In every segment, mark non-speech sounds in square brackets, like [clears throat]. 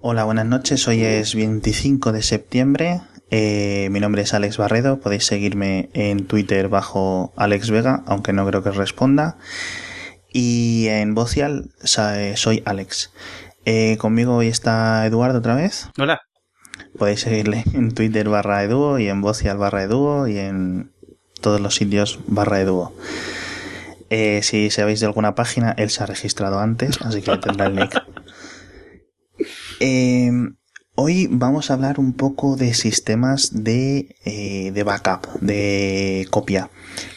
Hola, buenas noches. Hoy es 25 de septiembre. Eh, mi nombre es Alex Barredo. Podéis seguirme en Twitter bajo Alex Vega, aunque no creo que responda. Y en Vocial eh, soy Alex. Eh, conmigo hoy está Eduardo otra vez. Hola. Podéis seguirle en Twitter barra Eduo y en Vocial barra Eduo y en todos los sitios barra Eduo. Eh, si sabéis de alguna página, él se ha registrado antes, así que tendrá el nick. [laughs] Eh, hoy vamos a hablar un poco de sistemas de, eh, de backup, de copia,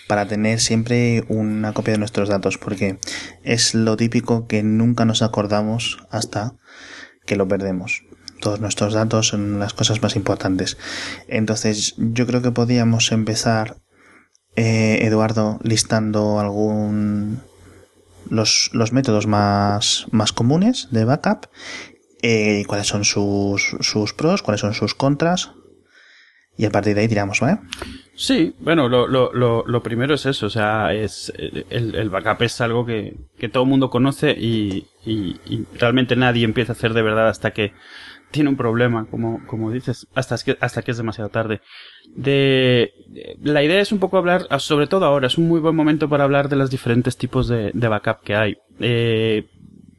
para tener siempre una copia de nuestros datos, porque es lo típico que nunca nos acordamos hasta que lo perdemos. Todos nuestros datos son las cosas más importantes. Entonces, yo creo que podríamos empezar, eh, Eduardo, listando algún los, los métodos más, más comunes de backup eh, cuáles son sus, sus pros, cuáles son sus contras. Y a partir de ahí tiramos, ¿vale? Sí, bueno, lo, lo, lo, lo primero es eso, o sea, es el, el backup es algo que, que todo el mundo conoce y, y, realmente nadie empieza a hacer de verdad hasta que tiene un problema, como, como dices, hasta que, hasta que es demasiado tarde. De, la idea es un poco hablar, sobre todo ahora, es un muy buen momento para hablar de los diferentes tipos de, de backup que hay. Eh,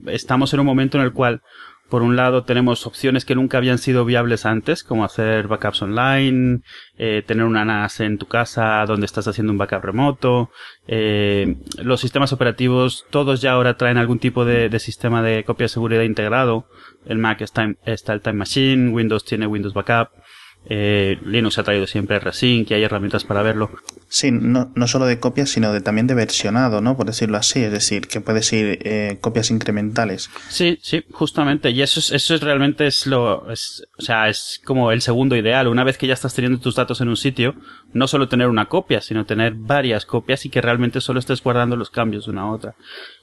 estamos en un momento en el cual por un lado tenemos opciones que nunca habían sido viables antes, como hacer backups online, eh, tener una NAS en tu casa donde estás haciendo un backup remoto. Eh, los sistemas operativos, todos ya ahora traen algún tipo de, sistema de copia de seguridad integrado. El Mac está, está el Time Machine, Windows tiene Windows Backup. Eh, Linux ha traído siempre Resync y hay herramientas para verlo. Sí, no, no solo de copias, sino de, también de versionado, ¿no? Por decirlo así, es decir, que puedes ir eh, copias incrementales. Sí, sí, justamente. Y eso es, eso es realmente es lo, es, o sea, es como el segundo ideal. Una vez que ya estás teniendo tus datos en un sitio, no solo tener una copia, sino tener varias copias y que realmente solo estés guardando los cambios de una a otra.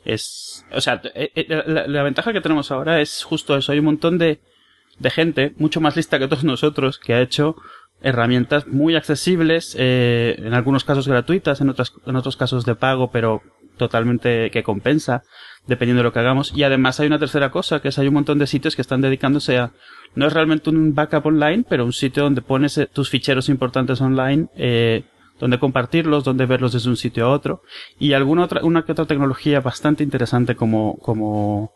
Es, o sea, la, la ventaja que tenemos ahora es justo eso. Hay un montón de, de gente mucho más lista que todos [laughs] nosotros que ha hecho herramientas muy accesibles, eh, en algunos casos gratuitas, en otros, en otros casos de pago, pero totalmente que compensa, dependiendo de lo que hagamos. Y además hay una tercera cosa, que es hay un montón de sitios que están dedicándose a, no es realmente un backup online, pero un sitio donde pones tus ficheros importantes online, eh, donde compartirlos, donde verlos desde un sitio a otro. Y alguna otra, una que otra tecnología bastante interesante como, como,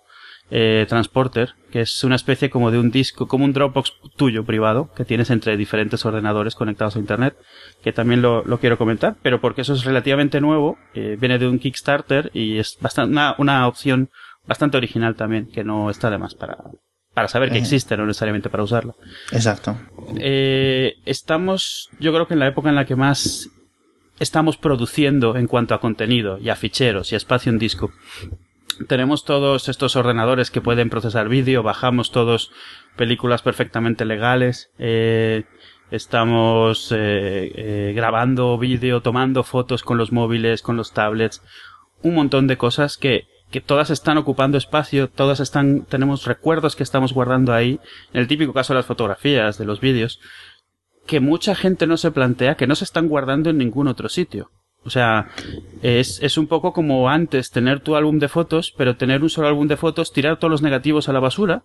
eh, Transporter, que es una especie como de un disco, como un Dropbox tuyo privado, que tienes entre diferentes ordenadores conectados a Internet, que también lo, lo quiero comentar, pero porque eso es relativamente nuevo, eh, viene de un Kickstarter y es bastante, una, una opción bastante original también, que no está de más para, para saber que existe, no necesariamente para usarla. Exacto. Eh, estamos, yo creo que en la época en la que más estamos produciendo en cuanto a contenido y a ficheros y a espacio en disco tenemos todos estos ordenadores que pueden procesar vídeo, bajamos todos películas perfectamente legales, eh, estamos eh, eh, grabando vídeo, tomando fotos con los móviles, con los tablets, un montón de cosas que, que todas están ocupando espacio, todas están, tenemos recuerdos que estamos guardando ahí, en el típico caso de las fotografías, de los vídeos, que mucha gente no se plantea que no se están guardando en ningún otro sitio. O sea, es, es un poco como antes tener tu álbum de fotos, pero tener un solo álbum de fotos, tirar todos los negativos a la basura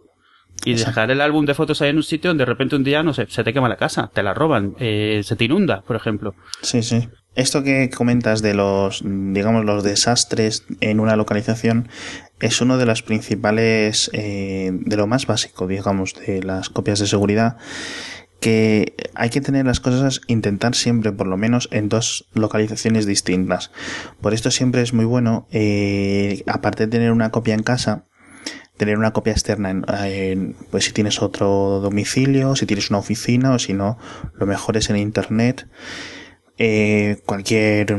y Exacto. dejar el álbum de fotos ahí en un sitio donde de repente un día, no sé, se te quema la casa, te la roban, eh, se te inunda, por ejemplo. Sí, sí. Esto que comentas de los, digamos, los desastres en una localización es uno de los principales, eh, de lo más básico, digamos, de las copias de seguridad que hay que tener las cosas, intentar siempre por lo menos en dos localizaciones distintas. Por esto siempre es muy bueno, eh, aparte de tener una copia en casa, tener una copia externa en, pues si tienes otro domicilio, si tienes una oficina o si no, lo mejor es en internet. Eh, cualquier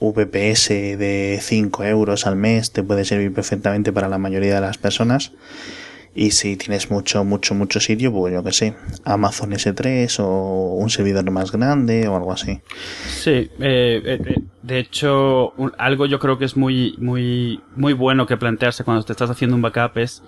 VPS de 5 euros al mes te puede servir perfectamente para la mayoría de las personas. Y si tienes mucho, mucho, mucho sitio, pues yo que sé, Amazon S3 o un servidor más grande o algo así. Sí, eh, eh, de hecho, un, algo yo creo que es muy, muy, muy bueno que plantearse cuando te estás haciendo un backup es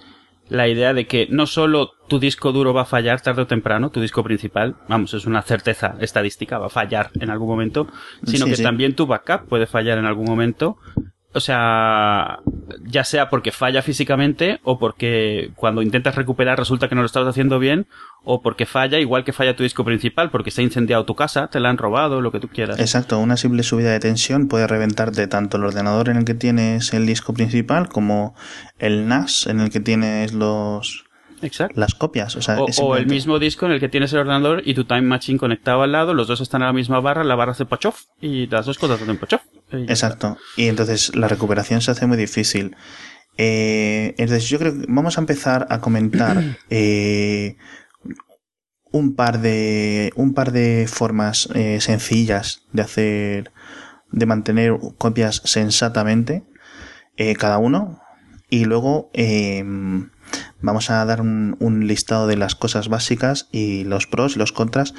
la idea de que no solo tu disco duro va a fallar tarde o temprano, tu disco principal, vamos, es una certeza estadística, va a fallar en algún momento, sino sí, que sí. también tu backup puede fallar en algún momento o sea, ya sea porque falla físicamente o porque cuando intentas recuperar resulta que no lo estás haciendo bien o porque falla igual que falla tu disco principal porque se ha incendiado tu casa, te la han robado, lo que tú quieras. Exacto, una simple subida de tensión puede reventarte tanto el ordenador en el que tienes el disco principal como el NAS en el que tienes los Exacto. las copias. O, sea, O, el mismo disco en el que tienes el ordenador y tu Time Machine conectado al lado, los dos están a la misma barra, la barra hace pochof y las dos cosas hacen. Y ya Exacto. Y entonces la recuperación se hace muy difícil. Eh, entonces yo creo que vamos a empezar a comentar [clears throat] eh, un par de un par de formas eh, sencillas de hacer de mantener copias sensatamente eh, cada uno y luego eh, vamos a dar un, un listado de las cosas básicas y los pros y los contras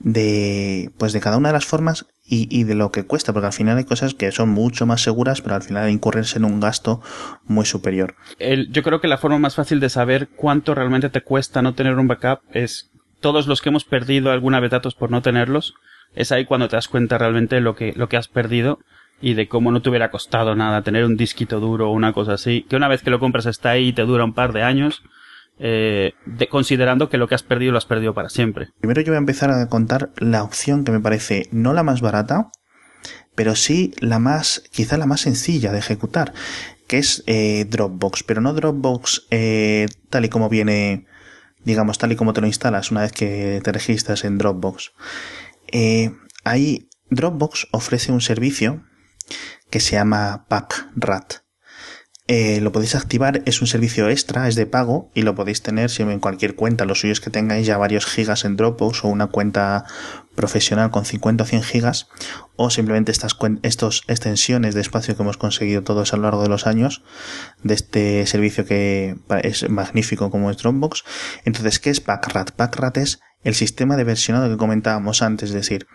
de pues de cada una de las formas y, de lo que cuesta porque al final hay cosas que son mucho más seguras pero al final incurrirse en un gasto muy superior yo creo que la forma más fácil de saber cuánto realmente te cuesta no tener un backup es todos los que hemos perdido alguna vez datos por no tenerlos. Es ahí cuando te das cuenta realmente lo que, lo que has perdido y de cómo no te hubiera costado nada tener un disquito duro o una cosa así. Que una vez que lo compras está ahí y te dura un par de años. Eh, de- considerando que lo que has perdido lo has perdido para siempre. Primero yo voy a empezar a contar la opción que me parece no la más barata, pero sí la más, quizá la más sencilla de ejecutar, que es eh, Dropbox, pero no Dropbox eh, tal y como viene, digamos, tal y como te lo instalas una vez que te registras en Dropbox. Eh, ahí Dropbox ofrece un servicio que se llama PackRat. Eh, lo podéis activar, es un servicio extra, es de pago y lo podéis tener siempre en cualquier cuenta. Lo suyo es que tengáis ya varios gigas en Dropbox o una cuenta profesional con 50 o 100 gigas o simplemente estas estos extensiones de espacio que hemos conseguido todos a lo largo de los años de este servicio que es magnífico como es Dropbox. Entonces, ¿qué es Packrat? Packrat es el sistema de versionado que comentábamos antes, es decir,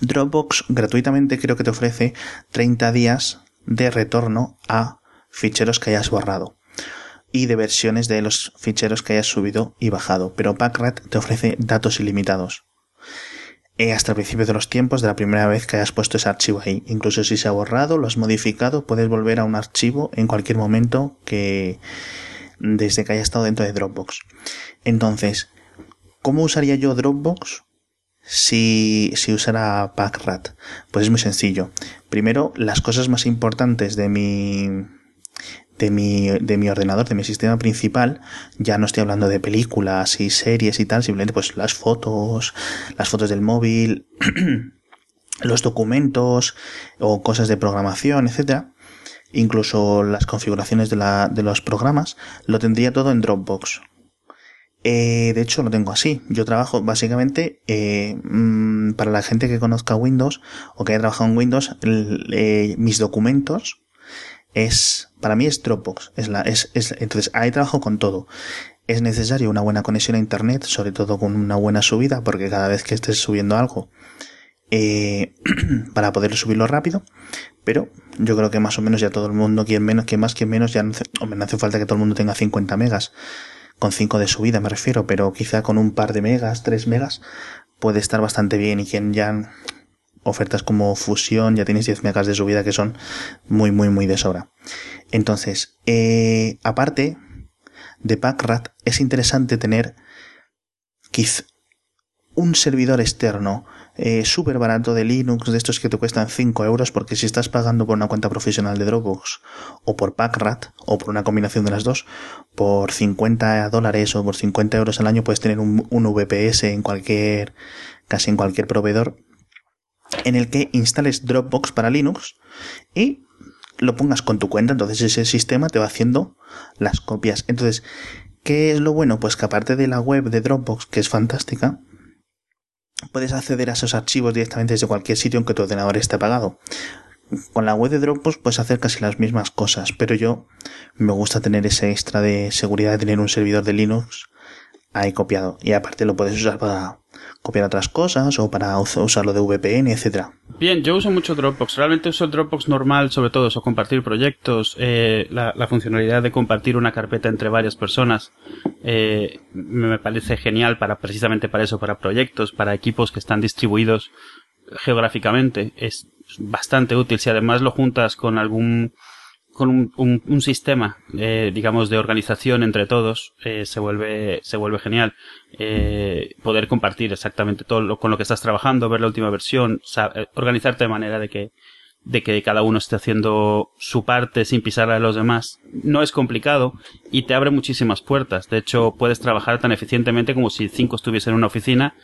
Dropbox gratuitamente creo que te ofrece 30 días de retorno a ficheros que hayas borrado y de versiones de los ficheros que hayas subido y bajado, pero Packrat te ofrece datos ilimitados. Eh, hasta el principio de los tiempos de la primera vez que hayas puesto ese archivo ahí. Incluso si se ha borrado, lo has modificado, puedes volver a un archivo en cualquier momento que desde que haya estado dentro de Dropbox. Entonces, ¿cómo usaría yo Dropbox? Si, si usara Packrat? Pues es muy sencillo. Primero, las cosas más importantes de mi, de mi, de mi ordenador, de mi sistema principal, ya no estoy hablando de películas y series y tal, simplemente pues las fotos, las fotos del móvil, [clears throat] los documentos o cosas de programación, etcétera, incluso las configuraciones de, la, de los programas, lo tendría todo en Dropbox. Eh, de hecho, lo tengo así. Yo trabajo básicamente eh, mm, para la gente que conozca Windows o que haya trabajado en Windows, eh, mis documentos es para mí es Dropbox. Es entonces ahí trabajo con todo. Es necesario una buena conexión a internet, sobre todo con una buena subida, porque cada vez que estés subiendo algo [clears throat] para poder subirlo rápido. Pero yo creo que más o menos ya todo el mundo, quien menos, quien más, quien menos, ya no hace, no hace falta que todo el mundo tenga 50 megas con 5 de subida me refiero, pero quizá con un par de megas, 3 megas, puede estar bastante bien y quien ya ofertas como fusión ya tienes 10 megas de subida que son muy muy muy de sobra. Entonces, eh, aparte de Packrat, es interesante tener quizá un servidor externo eh, súper barato de Linux, de estos que te cuestan 5 euros, porque si estás pagando por una cuenta profesional de Dropbox, o por Packrat, o por una combinación de las dos, por 50 dólares o por 50 euros al año puedes tener un, un VPS en cualquier, casi en cualquier proveedor, en el que instales Dropbox para Linux y lo pongas con tu cuenta, entonces ese sistema te va haciendo las copias. Entonces, ¿qué es lo bueno? Pues que aparte de la web de Dropbox, que es fantástica, puedes acceder a esos archivos directamente desde cualquier sitio en que tu ordenador esté apagado. Con la web de Dropbox puedes hacer casi las mismas cosas, pero yo me gusta tener ese extra de seguridad de tener un servidor de Linux ahí copiado. Y aparte lo puedes usar para copiar otras cosas o para us- usarlo de VPN, etcétera. Bien, yo uso mucho Dropbox. Realmente uso el Dropbox normal, sobre todo eso, compartir proyectos, eh, la, la funcionalidad de compartir una carpeta entre varias personas. eh, me parece genial para precisamente para eso, para proyectos, para equipos que están distribuidos geográficamente. Es bastante útil si además lo juntas con algún con un, un, sistema, eh, digamos, de organización entre todos, eh, se vuelve, se vuelve genial. Eh, poder compartir exactamente todo lo, con lo que estás trabajando, ver la última versión, eh, organizarte de manera de que, de que cada uno esté haciendo su parte sin pisar a los demás. No es complicado y te abre muchísimas puertas. De hecho, puedes trabajar tan eficientemente como si cinco estuviesen en una oficina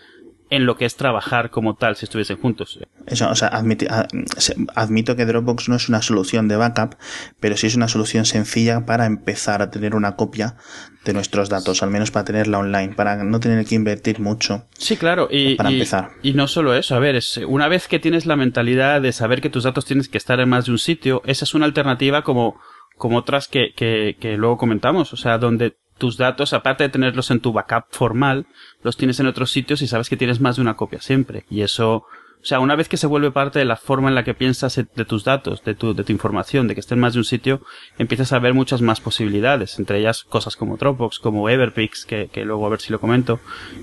en lo que es trabajar como tal si estuviesen juntos. Eso, o sea, admito que Dropbox no es una solución de backup, pero sí es una solución sencilla para empezar a tener una copia de nuestros datos, al menos para tenerla online, para no tener que invertir mucho. Sí, claro, y, para empezar. Y no solo eso, a ver, es, una vez que tienes la mentalidad de saber que tus datos tienes que estar en más de un sitio, esa es una alternativa como, como otras que, que, que luego comentamos, o sea, donde tus datos, aparte de tenerlos en tu backup formal, los tienes en otros sitios y sabes que tienes más de una copia siempre. Y eso, o sea, una vez que se vuelve parte de la forma en la que piensas de tus datos, de tu, de tu información, de que estén más de un sitio, empiezas a ver muchas más posibilidades, entre ellas cosas como Dropbox, como Everpix, que, que luego a ver si lo comento,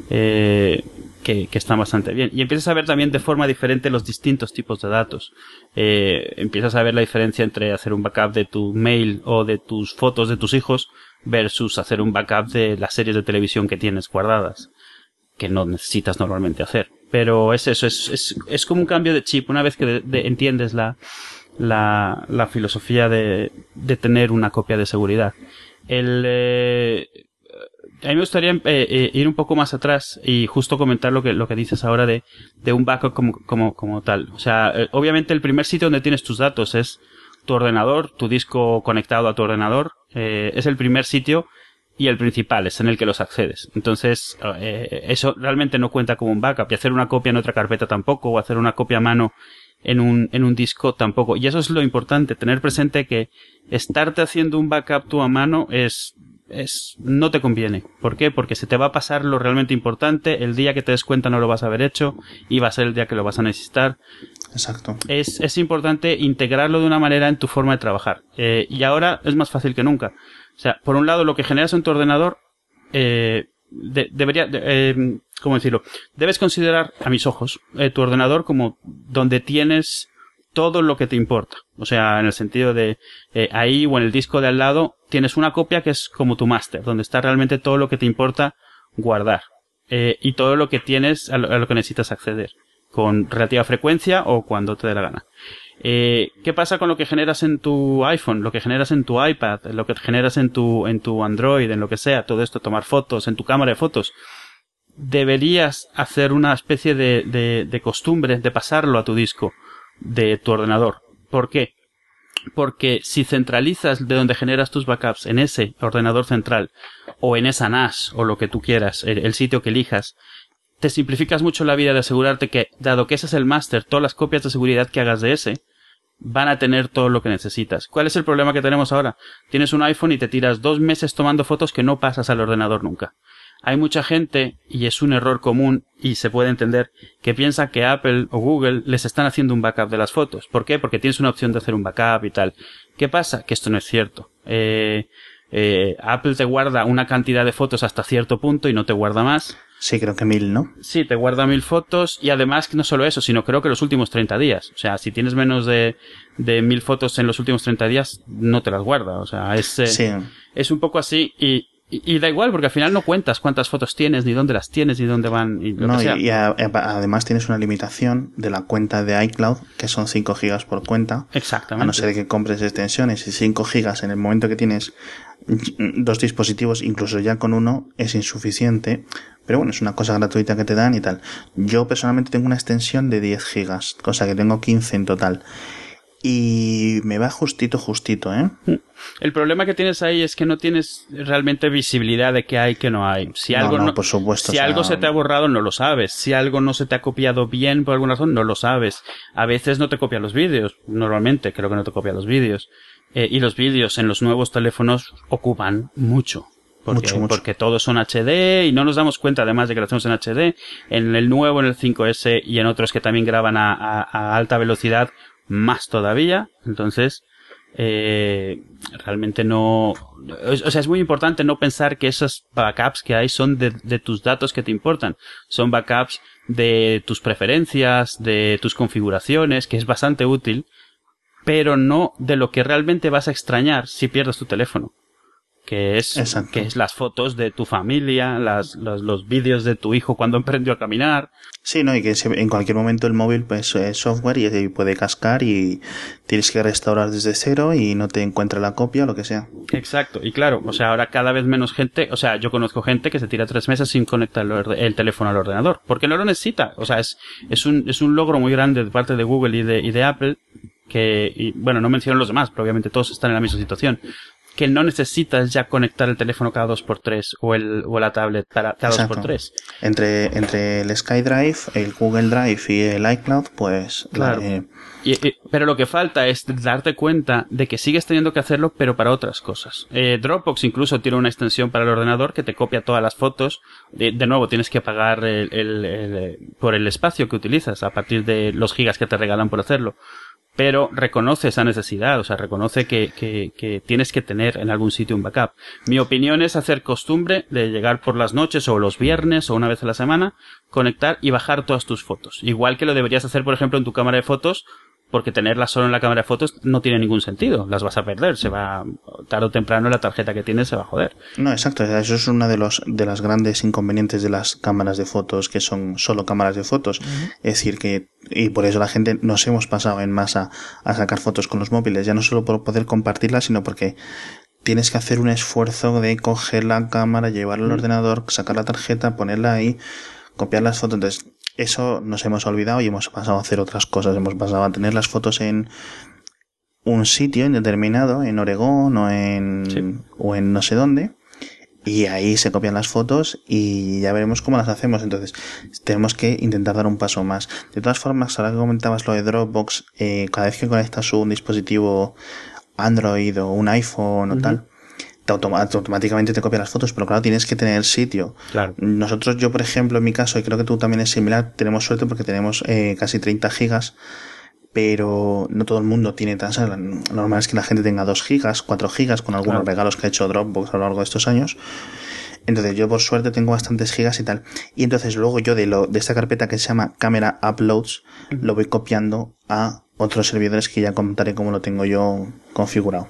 eh, que, que, bastante bien. Y empiezas a ver también de forma diferente los distintos tipos de datos. Eh, empiezas a ver la diferencia entre hacer un backup de tu mail o de tus fotos de tus hijos versus hacer un backup de las series de televisión que tienes guardadas, que no necesitas normalmente hacer. Pero es eso, es, es, es como un cambio de chip una vez que entiendes la, la, la, filosofía de, de tener una copia de seguridad. El, eh, a mí me gustaría eh, eh, ir un poco más atrás y justo comentar lo que, lo que dices ahora de, de un backup como, como, como tal. O sea, obviamente el primer sitio donde tienes tus datos es tu ordenador, tu disco conectado a tu ordenador, eh, es el primer sitio y el principal es en el que los accedes. Entonces, eh, eso realmente no cuenta como un backup y hacer una copia en otra carpeta tampoco o hacer una copia a mano en un, en un disco tampoco. Y eso es lo importante, tener presente que estarte haciendo un backup tú a mano es, es, no te conviene. ¿Por qué? Porque se te va a pasar lo realmente importante, el día que te des cuenta no lo vas a haber hecho y va a ser el día que lo vas a necesitar. Exacto. Es, es importante integrarlo de una manera en tu forma de trabajar. Eh, y ahora es más fácil que nunca. O sea, por un lado, lo que generas en tu ordenador, eh, debería, eh, ¿cómo decirlo? Debes considerar, a mis ojos, eh, tu ordenador como donde tienes todo lo que te importa. O sea, en el sentido de eh, ahí o en el disco de al lado tienes una copia que es como tu máster, donde está realmente todo lo que te importa guardar. Eh, y todo lo que tienes a lo, que necesitas acceder con relativa frecuencia o cuando te dé la gana. Eh, ¿Qué pasa con lo que generas en tu iPhone, lo que generas en tu iPad, lo que generas en tu, en tu Android, en lo que sea, todo esto, tomar fotos, en tu cámara de fotos? Deberías hacer una especie de, de, de costumbre de pasarlo a tu disco de tu ordenador. ¿Por qué? Porque si centralizas de donde generas tus backups en ese ordenador central o en esa NAS o lo que tú quieras, el sitio que elijas, te simplificas mucho la vida de asegurarte que, dado que ese es el máster, todas las copias de seguridad que hagas de ese van a tener todo lo que necesitas. ¿Cuál es el problema que tenemos ahora? Tienes un iPhone y te tiras dos meses tomando fotos que no pasas al ordenador nunca. Hay mucha gente, y es un error común, y se puede entender, que piensa que Apple o Google les están haciendo un backup de las fotos. ¿Por qué? Porque tienes una opción de hacer un backup y tal. ¿Qué pasa? Que esto no es cierto. Eh, eh, Apple te guarda una cantidad de fotos hasta cierto punto y no te guarda más. Sí, creo que mil, ¿no? Sí, te guarda mil fotos y además no solo eso, sino creo que los últimos 30 días. O sea, si tienes menos de, de mil fotos en los últimos 30 días, no te las guarda. O sea, es, eh, es un poco así y, y, da igual, porque al final no cuentas cuántas fotos tienes, ni dónde las tienes, ni dónde van. Y no, y, además tienes una limitación de la cuenta de iCloud, que son 5 gigas por cuenta. Exactamente. A no ser que compres extensiones y 5 gigas en el momento que tienes dos dispositivos, incluso ya con uno, es insuficiente. Pero bueno, es una cosa gratuita que te dan y tal. Yo personalmente tengo una extensión de 10 gigas, cosa que tengo 15 en total y me va justito, justito, ¿eh? El problema que tienes ahí es que no tienes realmente visibilidad de qué hay, que no hay. Si algo no, por supuesto, si algo se te ha borrado, no lo sabes. Si algo no se te ha copiado bien por alguna razón, no lo sabes. A veces no te copia los vídeos. Normalmente creo que no te copia los vídeos. Eh, y los vídeos en los nuevos teléfonos ocupan mucho. Porque, mucho, porque todos son HD y no nos damos cuenta además de que lo hacemos en HD. En el nuevo, en el 5S y en otros que también graban a alta velocidad, más todavía. Entonces, eh, realmente no, o sea, es muy importante no pensar que esos backups que hay son de, de tus datos que te importan. Son backups de tus preferencias, de tus configuraciones, que es bastante útil, pero no de lo que realmente vas a extrañar si pierdes tu teléfono que es, que es las fotos de tu familia, las, los, los vídeos de tu hijo cuando [laughs] emprendió a caminar. Sí, no, y que en cualquier momento el móvil pues es software y puede cascar y tienes que restaurar desde cero y no te encuentra la copia o lo que sea. Exacto, y claro, o sea, ahora cada vez menos gente, o sea, yo conozco gente que se tira tres meses sin conectar el, teléfono al ordenador, porque no lo necesita, o sea, es, es un, es un logro muy grande de parte de Google y de, y de Apple que, y, bueno, no menciono los demás, pero obviamente todos están en la misma situación, que no necesitas ya conectar el teléfono cada dos por tres o, el, o la tablet cada, cada dos por tres. Entre, entre el SkyDrive, el Google Drive y el iCloud, pues... Claro. pero lo que falta es darte cuenta de que sigues teniendo que hacerlo, pero para otras cosas. Eh, Dropbox incluso tiene una extensión para el ordenador que te copia todas las fotos. De, de nuevo, tienes que pagar el, el, por el espacio que utilizas a partir de los gigas que te regalan por hacerlo pero reconoce esa necesidad, o sea, reconoce que, que, que, tienes que tener en algún sitio un backup. Mi opinión es hacer costumbre de llegar por las noches o los viernes o una vez a la semana, conectar y bajar todas tus fotos. Igual que lo deberías hacer, por ejemplo, en tu cámara de fotos porque tenerlas solo en la cámara de fotos no tiene ningún sentido. Las vas a perder, se va, tarde o temprano la tarjeta que tienes se va a joder. No, exacto, eso es una de los, de las grandes inconvenientes de las cámaras de fotos, que son solo cámaras de fotos. Es decir, que, y por eso la gente nos hemos pasado en masa a sacar fotos con los móviles, ya no solo por poder compartirlas, sino porque tienes que hacer un esfuerzo de coger la cámara, llevarla al ordenador, sacar la tarjeta, ponerla ahí, copiar las fotos. Entonces, eso nos hemos olvidado y hemos pasado a hacer otras cosas. Hemos pasado a tener las fotos en un sitio indeterminado, en Oregón o en, o en no sé dónde. Y ahí se copian las fotos y ya veremos cómo las hacemos. Entonces, tenemos que intentar dar un paso más. De todas formas, ahora que comentabas lo de Dropbox, eh, cada vez que conectas un dispositivo Android o un iPhone o tal, automáticamente te copia las fotos, pero claro, tienes que tener el sitio. Claro. Nosotros, yo por ejemplo, en mi caso, y creo que tú también es similar, tenemos suerte porque tenemos eh, casi 30 gigas, pero no todo el mundo tiene tan... Normal es que la gente tenga 2 gigas, 4 gigas, con algunos regalos que ha hecho Dropbox a lo largo de estos años. Entonces yo por suerte tengo bastantes gigas y tal. Y entonces luego yo de, lo, de esta carpeta que se llama Camera Uploads, lo voy copiando a otros servidores que ya contaré cómo lo tengo yo configurado.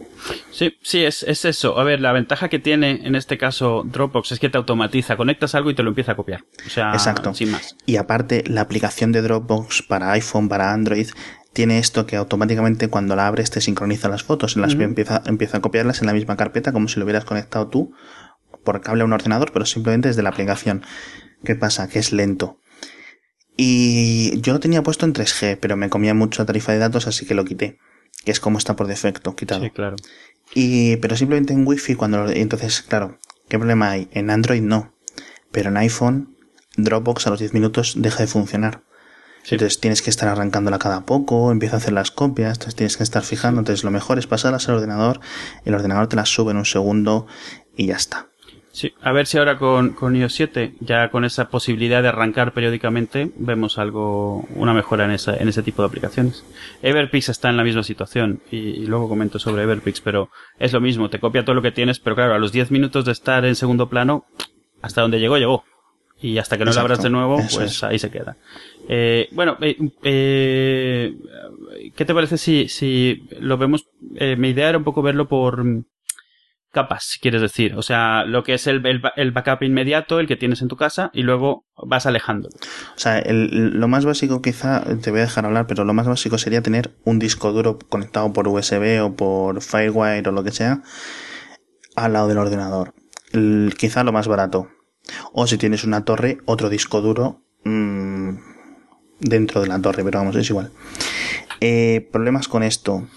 Sí, sí, es, es eso. A ver, la ventaja que tiene en este caso Dropbox es que te automatiza, conectas algo y te lo empieza a copiar. O sea, Exacto. sin más. Y aparte, la aplicación de Dropbox para iPhone, para Android, tiene esto que automáticamente cuando la abres te sincroniza las fotos, en las empieza, empieza a copiarlas en la misma carpeta como si lo hubieras conectado tú por cable a un ordenador, pero simplemente desde la aplicación. ¿Qué pasa? Que es lento. Y yo lo tenía puesto en 3G, pero me comía mucho tarifa de datos, así que lo quité. Que es como está por defecto, quitado. Sí, claro. Y, pero simplemente en Wi-Fi cuando entonces, claro, ¿qué problema hay? En Android no. Pero en iPhone, Dropbox a los 10 minutos deja de funcionar. Entonces tienes que estar arrancándola cada poco, empieza a hacer las copias, entonces tienes que estar fijando. Entonces lo mejor es pasarlas al ordenador, el ordenador te las sube en un segundo y ya está. Sí, a ver si ahora con, con iOS 7, ya con esa posibilidad de arrancar periódicamente, vemos algo, una mejora en, esa, en ese tipo de aplicaciones. Everpix está en la misma situación, y, luego comento sobre Everpix, pero es lo mismo, te copia todo lo que tienes, pero claro, a los 10 minutos de estar en segundo plano, hasta donde llegó, llegó. Y hasta que no lo abras de nuevo, pues ahí se queda. Eh, bueno, eh, eh, ¿qué te parece si, si lo vemos? Eh, mi idea era un poco verlo por capas, quieres decir. O sea, lo que es el, el, backup inmediato, el que tienes en tu casa, y luego vas alejando. O sea, el, lo más básico quizá, te voy a dejar hablar, pero lo más básico sería tener un disco duro conectado por USB o por Firewire o lo que sea al lado del ordenador. quizá lo más barato. O si tienes una torre, otro disco duro mmm, dentro de la torre, pero vamos, es igual. Eh, problemas con esto.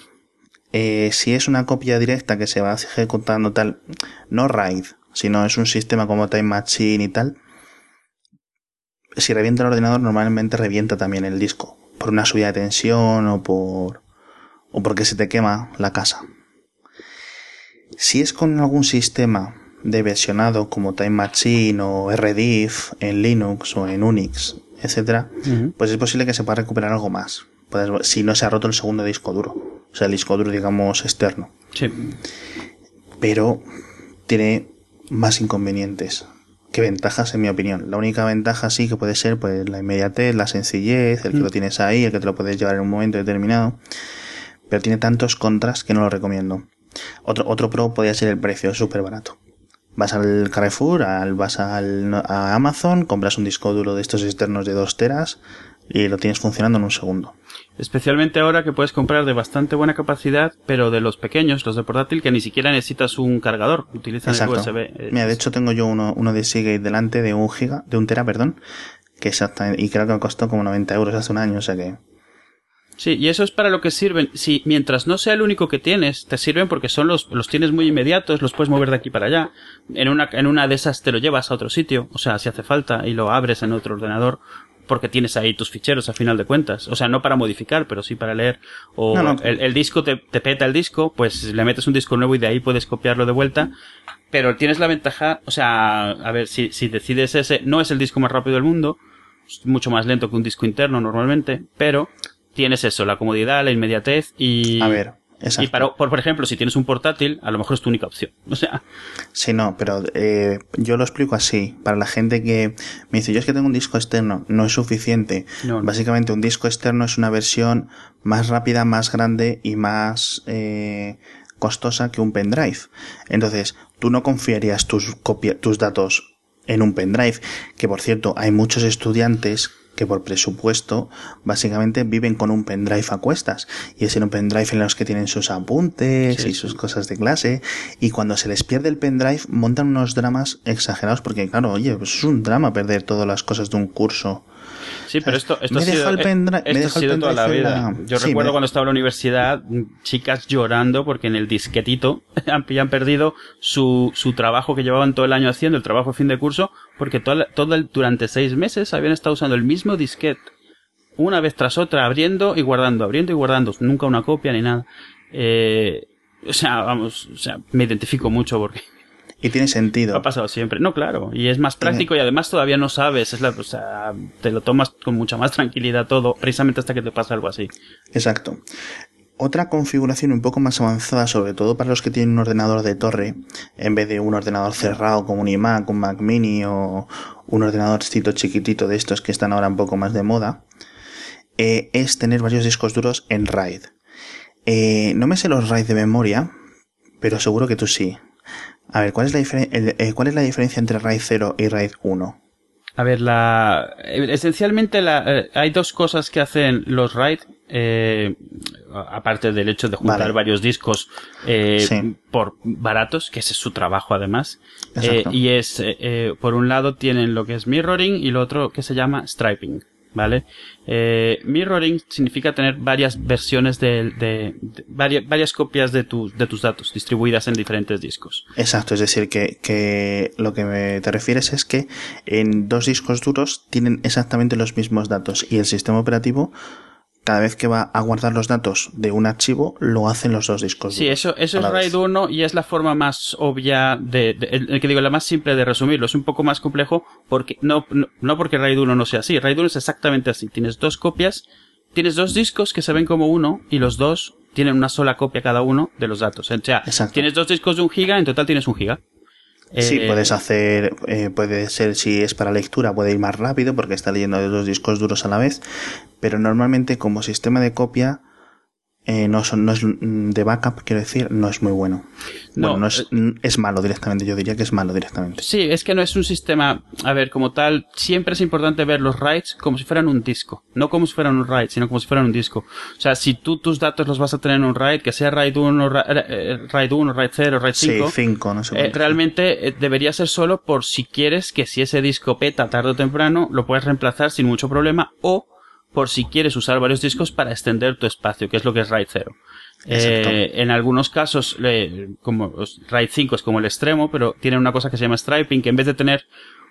Eh, si es una copia directa que se va ejecutando tal, no RAID, sino es un sistema como Time Machine y tal, si revienta el ordenador normalmente revienta también el disco, por una subida de tensión o por o porque se te quema la casa. Si es con algún sistema de versionado como Time Machine o RDIF en Linux o en Unix, etcétera, pues es posible que se pueda recuperar algo más, si no se ha roto el segundo disco duro. O sea, el disco duro, digamos, externo. Sí. Pero tiene más inconvenientes que ventajas, en mi opinión. La única ventaja sí que puede ser pues la inmediatez, la sencillez, el que Mm. lo tienes ahí, el que te lo puedes llevar en un momento determinado. Pero tiene tantos contras que no lo recomiendo. Otro, otro pro podría ser el precio, es súper barato. Vas al Carrefour, al, vas al, a Amazon, compras un disco duro de estos externos de 2 teras y lo tienes funcionando en un segundo. Especialmente ahora que puedes comprar de bastante buena capacidad, pero de los pequeños, los de portátil, que ni siquiera necesitas un cargador, utilizan el Exacto. USB. Eh, Mira, de hecho tengo yo uno, uno de Seagate delante de un giga, de un tera, perdón, que exactamente, y creo que me costó como 90 euros hace un año, o sea que... Sí, y eso es para lo que sirven. Si mientras no sea el único que tienes, te sirven porque son los, los tienes muy inmediatos, los puedes mover de aquí para allá. En una, en una de esas te lo llevas a otro sitio, o sea, si hace falta, y lo abres en otro ordenador, porque tienes ahí tus ficheros a final de cuentas. O sea, no para modificar, pero sí para leer. O No, no. El, el disco te, te peta el disco, pues le metes un disco nuevo y de ahí puedes copiarlo de vuelta. Pero tienes la ventaja, o sea, a ver, si, si decides ese, no es el disco más rápido del mundo, es mucho más lento que un disco interno normalmente, pero tienes eso, la comodidad, la inmediatez y... A ver, exacto. Y para, por, por ejemplo, si tienes un portátil, a lo mejor es tu única opción. [laughs] O sea, Sí, no, pero eh, yo lo explico así. Para la gente que me dice, yo es que tengo un disco externo, no es suficiente. No, no. Básicamente un disco externo es una versión más rápida, más grande y más eh, costosa que un pendrive. Entonces, tú no confiarías tus, copia tus datos en un pendrive. Que por cierto, hay muchos estudiantes que por presupuesto básicamente viven con un pendrive a cuestas. Y es en un pendrive en los que tienen sus apuntes Sí, y sus cosas de clase. Y cuando se les pierde el pendrive montan unos dramas exagerados porque claro oye pues es un drama perder todas las cosas de un curso sí, pero esto, esto Me ha sido, el pendrive- esto me ha sido toda la vida. la- Yo Sí, recuerdo me- cuando estaba en la universidad, chicas llorando porque en el disquetito [laughs] han, han perdido su, su trabajo que llevaban todo el año haciendo, el trabajo de fin de curso, porque todo, todo el- durante seis meses habían estado usando el mismo disquete una vez tras otra, abriendo y guardando, abriendo y guardando, nunca una copia ni nada. Eh, o sea, vamos, o sea, me identifico mucho porque y tiene sentido ha pasado siempre. No, claro, y es más práctico y además todavía no sabes, es la, o sea, te lo tomas con mucha más tranquilidad todo, precisamente hasta que te pasa algo así. Exacto. Otra configuración un poco más avanzada, sobre todo para los que tienen un ordenador de torre, en vez de un ordenador cerrado como un iMac, un Mac Mini o un ordenadorcito chiquitito de estos que están ahora un poco más de moda, eh, es tener varios discos duros en RAID. Eh, no me sé los RAID de memoria, pero seguro que tú sí. A ver, ¿cuál es la, el- eh, ¿cuál es la diferencia entre RAID 0 y RAID 1? A ver, la, eh, esencialmente la, eh, hay dos cosas que hacen los RAID, eh, aparte del hecho de juntar Vale. varios discos eh, Sí. por baratos, que ese es su trabajo además. Y es, por un lado tienen lo que es mirroring y lo otro que se llama striping. ¿Vale? Eh, mirroring significa tener varias versiones de, de- varias, varias copias de, tus de tus datos distribuidas en diferentes discos. Exacto, es decir, que, que lo que te refieres es que en dos discos duros tienen exactamente los mismos datos y el sistema operativo cada vez que va a guardar los datos de un archivo lo hacen los dos discos Sí, eso, eso es. RAID 1 y es la forma más obvia de, que digo, la más simple de resumirlo. Es un poco más complejo porque, no, no, no porque RAID 1 no sea así. RAID 1 es exactamente así. Tienes dos copias, tienes dos discos que se ven como uno y los dos tienen una sola copia cada uno de los datos. O sea, Exacto. tienes dos discos de un giga, en total tienes un giga. Sí, Eh, puedes hacer, eh, puede ser si es para lectura, puede ir más rápido porque está leyendo de dos discos duros a la vez, pero normalmente como sistema de copia eh, no, son, no es mm, de backup, quiero decir, no es muy bueno. No, bueno, no es, eh, mm, es malo directamente, yo diría que es malo directamente. Sí, es que no es un sistema, a ver, como tal, siempre es importante ver los RAIDs como si fueran un disco. No como si fueran un RAID, sino como si fueran un disco. O sea, si tú tus datos los vas a tener en un RAID, que sea RAID 1, ra- eh, RAID 1, RAID 0, RAID 5, Sí, 5, no sé eh, realmente eh, debería ser solo por si quieres que si ese disco peta tarde o temprano, lo puedes reemplazar sin mucho problema o por si quieres usar varios discos para extender tu espacio, que es lo que es RAID 0. Exacto. Eh, en algunos casos, eh, como RAID 5 es como el extremo, pero tiene una cosa que se llama striping, que en vez de tener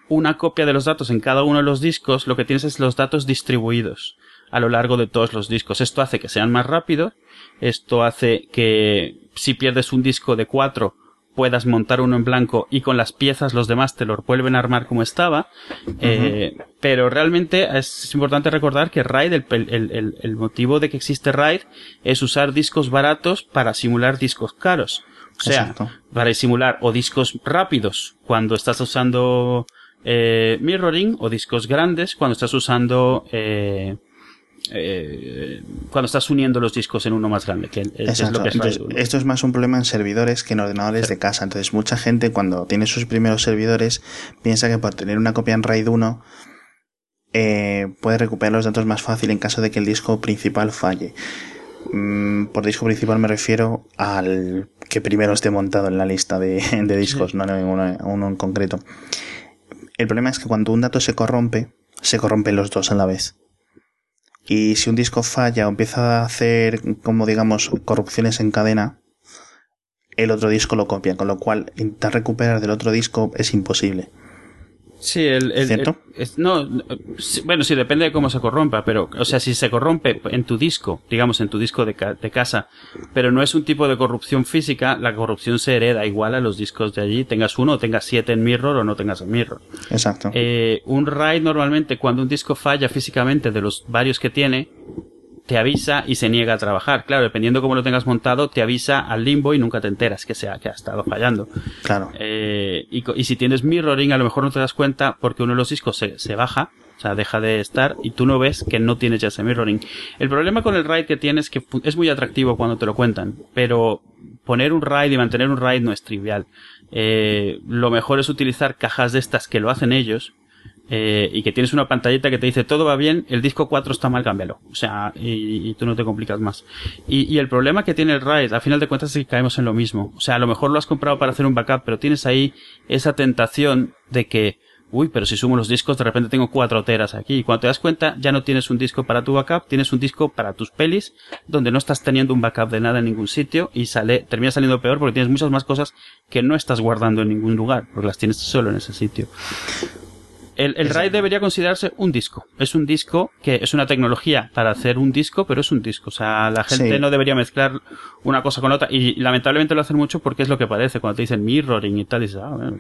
una copia de los datos en cada uno de los discos, lo que tienes es los datos distribuidos a lo largo de todos los discos. Esto hace que sean más rápidos, esto hace que si pierdes un disco de 4 puedas montar uno en blanco y con las piezas los demás te lo vuelven a armar como estaba. Eh, pero realmente es importante recordar que RAID, el, el, motivo de que existe RAID es usar discos baratos para simular discos caros. O sea, para simular o discos rápidos cuando estás usando eh, mirroring o discos grandes cuando estás usando eh, eh, cuando estás uniendo los discos en uno más grande. Que es lo que esto es más un problema en servidores que en ordenadores de casa. Entonces, mucha gente cuando tiene sus primeros servidores piensa que por tener una copia en RAID 1 eh, puede recuperar los datos más fácil en caso de que el disco principal falle. Mm, por disco principal me refiero al que primero esté montado en la lista de, [laughs] discos, no en uno en concreto. El problema es que cuando un dato se corrompe, se corrompen los dos a la vez. Y si un disco falla o empieza a hacer, como digamos, corrupciones en cadena, el otro disco lo copia, con lo cual intentar recuperar del otro disco es imposible. Sí, el, ¿Cierto? no, bueno, sí, depende de cómo se corrompa, pero, o sea, si se corrompe en tu disco, digamos, en tu disco de, de, casa, pero no es un tipo de corrupción física, la corrupción se hereda igual a los discos de allí, tengas uno o tengas siete en mirror o no tengas en mirror. Exacto. Eh, un RAID normalmente, cuando un disco falla físicamente de los varios que tiene, te avisa y se niega a trabajar. Claro, dependiendo cómo lo tengas montado, te avisa al limbo y nunca te enteras que, sea, que ha estado fallando. Claro. Eh, y, y, si tienes mirroring, a lo mejor no te das cuenta porque uno de los discos se, se baja, o sea, deja de estar y tú no ves que no tienes ya ese mirroring. El problema con el RAID que tienes es que es muy atractivo cuando te lo cuentan, pero poner un RAID y mantener un RAID no es trivial. Eh, lo mejor es utilizar cajas de estas que lo hacen ellos, eh, y que tienes una pantallita que te dice todo va bien, el disco 4 está mal, cámbialo. O sea, y, tú no te complicas más. Y, el problema que tiene el RAID, a final de cuentas, es que caemos en lo mismo. O sea, a lo mejor lo has comprado para hacer un backup, pero tienes ahí esa tentación de que, uy, pero si sumo los discos, de repente tengo 4 teras aquí. Y cuando te das cuenta, ya no tienes un disco para tu backup, tienes un disco para tus pelis, donde no estás teniendo un backup de nada en ningún sitio y sale, termina saliendo peor porque tienes muchas más cosas que no estás guardando en ningún lugar, porque las tienes solo en ese sitio. El, el RAID debería considerarse un disco. Es un disco que es una tecnología para hacer un disco, pero es un disco. O sea, la gente no debería mezclar una cosa con otra. Y lamentablemente lo hacen mucho porque es lo que parece cuando te dicen mirroring y tal. Y ah,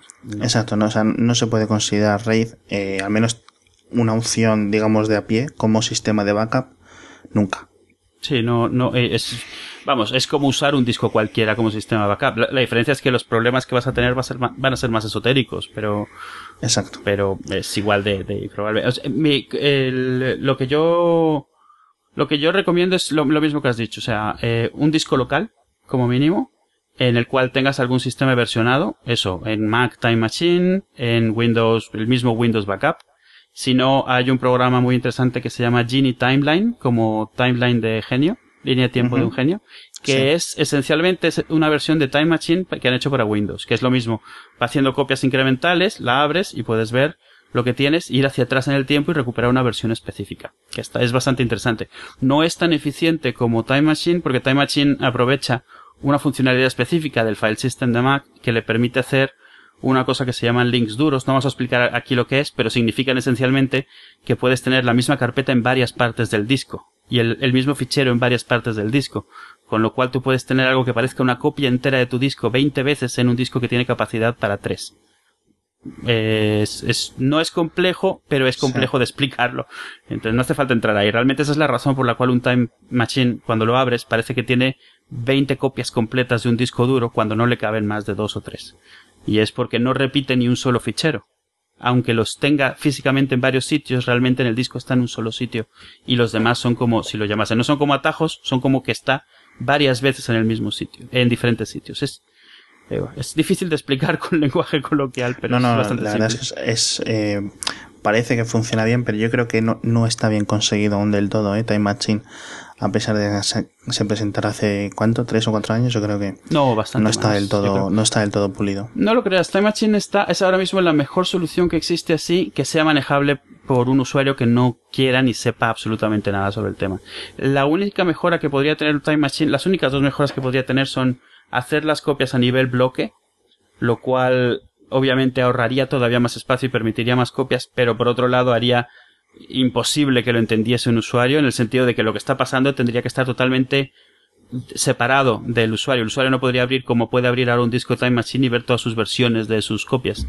Exacto, no, o sea, no se puede considerar RAID, eh, al menos una opción, digamos, de a pie como sistema de backup, nunca. Sí, no, no, eh, es, vamos, es como usar un disco cualquiera como sistema de backup. La, diferencia es que los problemas que vas a tener va a ser, van a ser más esotéricos, pero, exacto. Pero es igual de, de probable. lo que yo, lo que yo recomiendo es lo, mismo que has dicho, o sea, eh, un disco local, como mínimo, en el cual tengas algún sistema versionado, eso, en Mac Time Machine, en Windows, el mismo Windows Backup, si no, hay un programa muy interesante que se llama Genie Timeline, como timeline de genio, línea de tiempo de un genio, que es esencialmente una versión de Time Machine que han hecho para Windows, que es lo mismo. Va haciendo copias incrementales, la abres y puedes ver lo que tienes, ir hacia atrás en el tiempo y recuperar una versión específica. Que esta es bastante interesante. No es tan eficiente como Time Machine porque Time Machine aprovecha una funcionalidad específica del file system de Mac que le permite hacer una cosa que se llaman links duros. No vamos a explicar aquí lo que es, pero significan esencialmente que puedes tener la misma carpeta en varias partes del disco y el, mismo fichero en varias partes del disco. Con lo cual tú puedes tener algo que parezca una copia entera de tu disco 20 veces en un disco que tiene capacidad para 3. Es, es, no es complejo, pero es complejo de explicarlo. Entonces no hace falta entrar ahí. Realmente esa es la razón por la cual un Time Machine, cuando lo abres, parece que tiene 20 copias completas de un disco duro cuando no le caben más de dos o tres y es porque no repite ni un solo fichero. Aunque los tenga físicamente en varios sitios, realmente en el disco está en un solo sitio. Y los demás son como, si lo llamasen, no son como atajos, son como que está varias veces en el mismo sitio, en diferentes sitios. Es, eh, es difícil de explicar [laughs] con lenguaje coloquial, pero no, es bastante la verdad es, eh, parece que funciona bien, pero yo creo que no, no está bien conseguido aún del todo, ¿eh? Time Machine a pesar de que se presentara hace cuánto, tres o cuatro años, yo creo que no, bastante no está del todo, no está del todo pulido. No lo creas, Time Machine está, es ahora mismo la mejor solución que existe así, que sea manejable por un usuario que no quiera ni sepa absolutamente nada sobre el tema. La única mejora que podría tener Time Machine, las únicas dos mejoras que podría tener son hacer las copias a nivel bloque, lo cual obviamente ahorraría todavía más espacio y permitiría más copias, pero por otro lado haría imposible que lo entendiese un usuario en el sentido de que lo que está pasando tendría que estar totalmente separado del usuario. El usuario no podría abrir como puede abrir ahora un disco Time Machine y ver todas sus versiones de sus copias.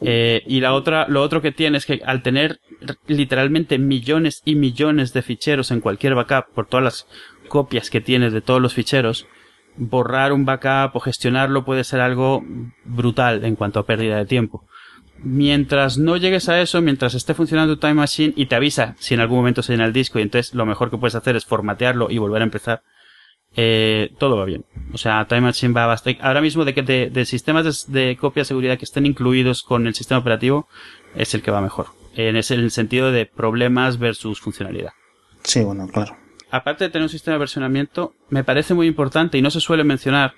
Eh, y la otra, lo otro que tiene es que al tener literalmente millones y millones de ficheros en cualquier backup por todas las copias que tienes de todos los ficheros, borrar un backup o gestionarlo puede ser algo brutal en cuanto a pérdida de tiempo. Mientras no llegues a eso, mientras esté funcionando tu Time Machine y te avisa si en algún momento se llena el disco y entonces lo mejor que puedes hacer es formatearlo y volver a empezar, eh, todo va bien. O sea, Time Machine va bastante. Ahora mismo de que de, sistemas de, copia de seguridad que estén incluidos con el sistema operativo es el que va mejor. En, ese, en el sentido de problemas versus funcionalidad. Sí, bueno, claro. Aparte de tener un sistema de versionamiento, me parece muy importante y no se suele mencionar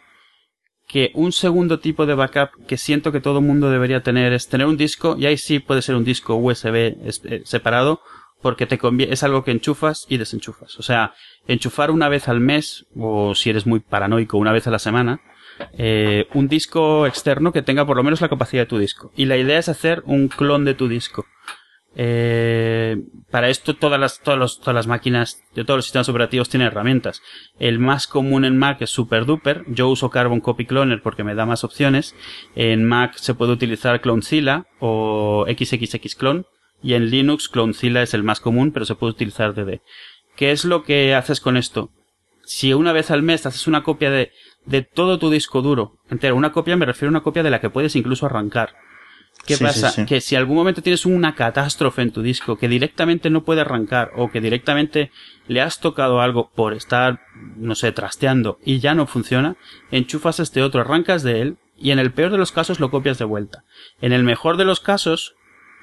que un segundo tipo de backup que siento que todo el mundo debería tener es tener un disco, y ahí sí puede ser un disco USB eh, separado, porque te es algo que enchufas y desenchufas. O sea, enchufar una vez al mes, o si eres muy paranoico, una vez a la semana, eh, un disco externo que tenga por lo menos la capacidad de tu disco. Y la idea es hacer un clon de tu disco. Eh, para esto todas las, todas, todas las máquinas de todos los sistemas operativos tienen herramientas. El más común en Mac es SuperDuper. Yo uso Carbon Copy Cloner porque me da más opciones. En Mac se puede utilizar Clonezilla o XXX Clone. Y en Linux Clonezilla es el más común, pero se puede utilizar DD. ¿Qué es lo que haces con esto? Si una vez al mes haces una copia de, de todo tu disco duro entero, una copia me refiero a una copia de la que puedes incluso arrancar ¿Qué pasa? Que si algún momento tienes una catástrofe en tu disco que directamente no puede arrancar o que directamente le has tocado algo por estar, no sé, trasteando y ya no funciona, enchufas este otro, arrancas de él y en el peor de los casos lo copias de vuelta. En el mejor de los casos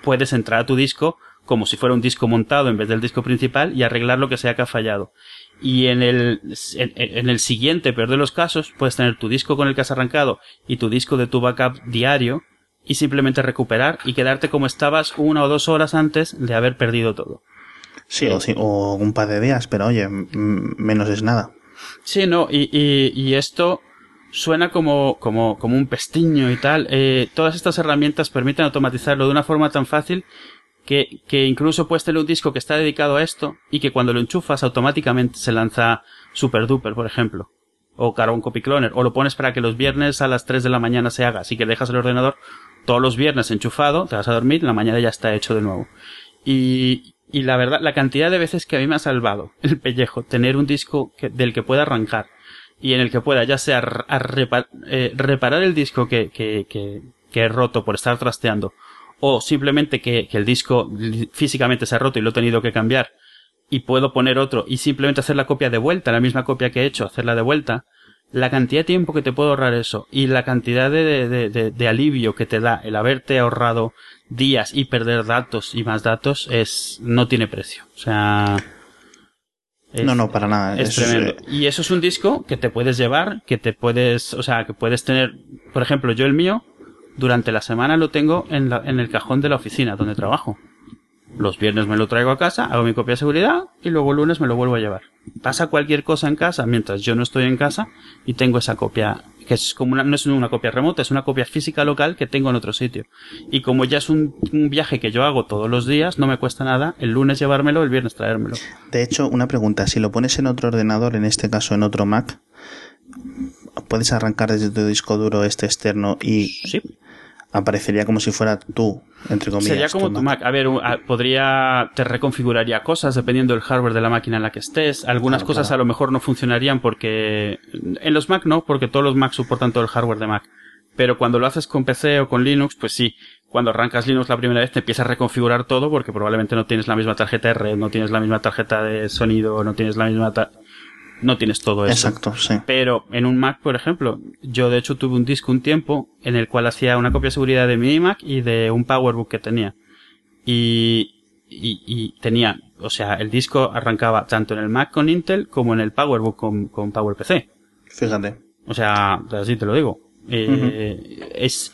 puedes entrar a tu disco como si fuera un disco montado en vez del disco principal y arreglar lo que sea que ha fallado. Y en el, en, el siguiente, peor de los casos, puedes tener tu disco con el que has arrancado y tu disco de tu backup diario y simplemente recuperar y quedarte como estabas una o dos horas antes de haber perdido todo. Sí, o, sí, o un par de días, pero oye, menos es nada. Sí, no, y, y, y esto suena como, como, como un pestiño y tal. Eh, todas estas herramientas permiten automatizarlo de una forma tan fácil que, que incluso puedes tener un disco que está dedicado a esto y que cuando lo enchufas automáticamente se lanza Super Duper, por ejemplo. O Carbon Copy Cloner. O lo pones para que los viernes a las 3 de la mañana se haga. Así que dejas el ordenador todos los viernes enchufado, te vas a dormir, la mañana ya está hecho de nuevo. Y, y la verdad, la cantidad de veces que a mí me ha salvado [laughs] el pellejo, tener un disco del que pueda arrancar y en el que pueda ya sea eh, reparar el disco que, que, que, que, he roto por estar trasteando o simplemente que, que el disco físicamente se ha roto y lo he tenido que cambiar y puedo poner otro y simplemente hacer la copia de vuelta, la misma copia que he hecho, hacerla de vuelta, la cantidad de tiempo que te puede ahorrar eso y la cantidad de, de, de, alivio que te da el haberte ahorrado días y perder datos y más datos es no tiene precio. O sea, no, no, para nada. Es tremendo. Y eso es un disco que te puedes llevar, que te puedes, o sea, que puedes tener, por ejemplo, yo el mío, durante la semana lo tengo en, la, en el cajón de la oficina donde trabajo. Los viernes me lo traigo a casa, hago mi copia de seguridad y luego el lunes me lo vuelvo a llevar. Pasa cualquier cosa en casa mientras yo no estoy en casa y tengo esa copia, que es como una, no es una copia remota, es una copia física local que tengo en otro sitio. Y como ya es un, viaje que yo hago todos los días, no me cuesta nada el lunes llevármelo, el viernes traérmelo. De hecho, una pregunta, si lo pones en otro ordenador, en este caso en otro Mac, puedes arrancar desde tu disco duro este externo y sí aparecería como si fuera tú, entre comillas. Sería como tu Mac. A ver, podría, te reconfiguraría cosas dependiendo del hardware de la máquina en la que estés. Algunas cosas a lo mejor no funcionarían porque, en los Mac no, porque todos los Mac soportan todo el hardware de Mac. Pero cuando lo haces con PC o con Linux, pues sí. Cuando arrancas Linux la primera vez te empiezas a reconfigurar todo porque probablemente no tienes la misma tarjeta de red, no tienes la misma tarjeta de sonido, no tienes la misma no tienes todo eso. Exacto, sí. Pero en un Mac, por ejemplo, yo de hecho tuve un disco un tiempo en el cual hacía una copia de seguridad de mi iMac y de un PowerBook que tenía. Y, y, y, tenía, o sea, el disco arrancaba tanto en el Mac con Intel como en el PowerBook con, con PowerPC. Fíjate. O sea, así te lo digo. Eh, Es,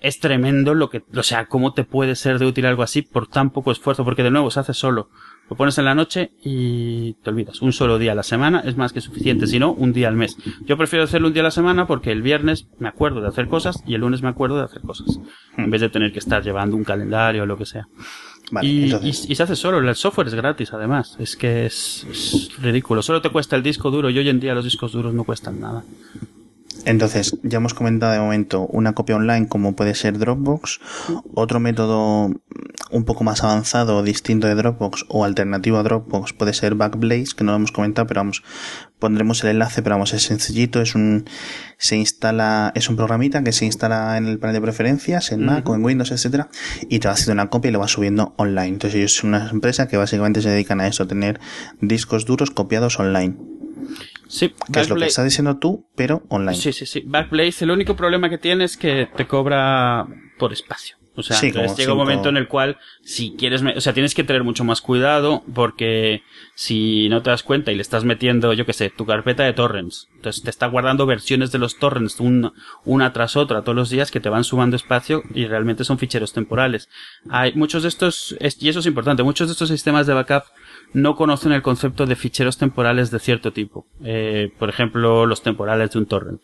es tremendo lo que, o sea, cómo te puede ser de útil algo así por tan poco esfuerzo, porque de nuevo se hace solo. Lo pones en la noche y te olvidas. Un solo día a la semana es más que suficiente, si no, un día al mes. Yo prefiero hacerlo un día a la semana porque el viernes me acuerdo de hacer cosas y el lunes me acuerdo de hacer cosas. En vez de tener que estar llevando un calendario o lo que sea. y, se hace solo, el software es gratis además, es que es, ridículo, solo te cuesta el disco duro y hoy en día los discos duros no cuestan nada. Entonces, ya hemos comentado de momento una copia online como puede ser Dropbox, otro método un poco más avanzado, distinto de Dropbox o alternativo a Dropbox puede ser Backblaze, que no lo hemos comentado, pero vamos, pondremos el enlace, pero vamos, es sencillito, es un, se instala, es un programita que se instala en el panel de preferencias, en Mac o en Windows, etcétera, y te va haciendo una copia y lo va subiendo online. Entonces ellos son una empresa que básicamente se dedican a eso, a tener discos duros copiados online. Sí, que es lo que estás diciendo tú, pero online. Sí, sí, sí. Backblaze, el único problema que tiene es que te cobra por espacio. O sea, llega un momento en el cual, si quieres, o sea, tienes que tener mucho más cuidado porque si no te das cuenta y le estás metiendo, yo qué sé, tu carpeta de torrents, entonces te está guardando versiones de los torrents una, tras otra todos los días que te van sumando espacio y realmente son ficheros temporales. Hay muchos de estos, y eso es importante, muchos de estos sistemas de backup no conocen el concepto de ficheros temporales de cierto tipo. Eh, por ejemplo, los temporales de un torrent.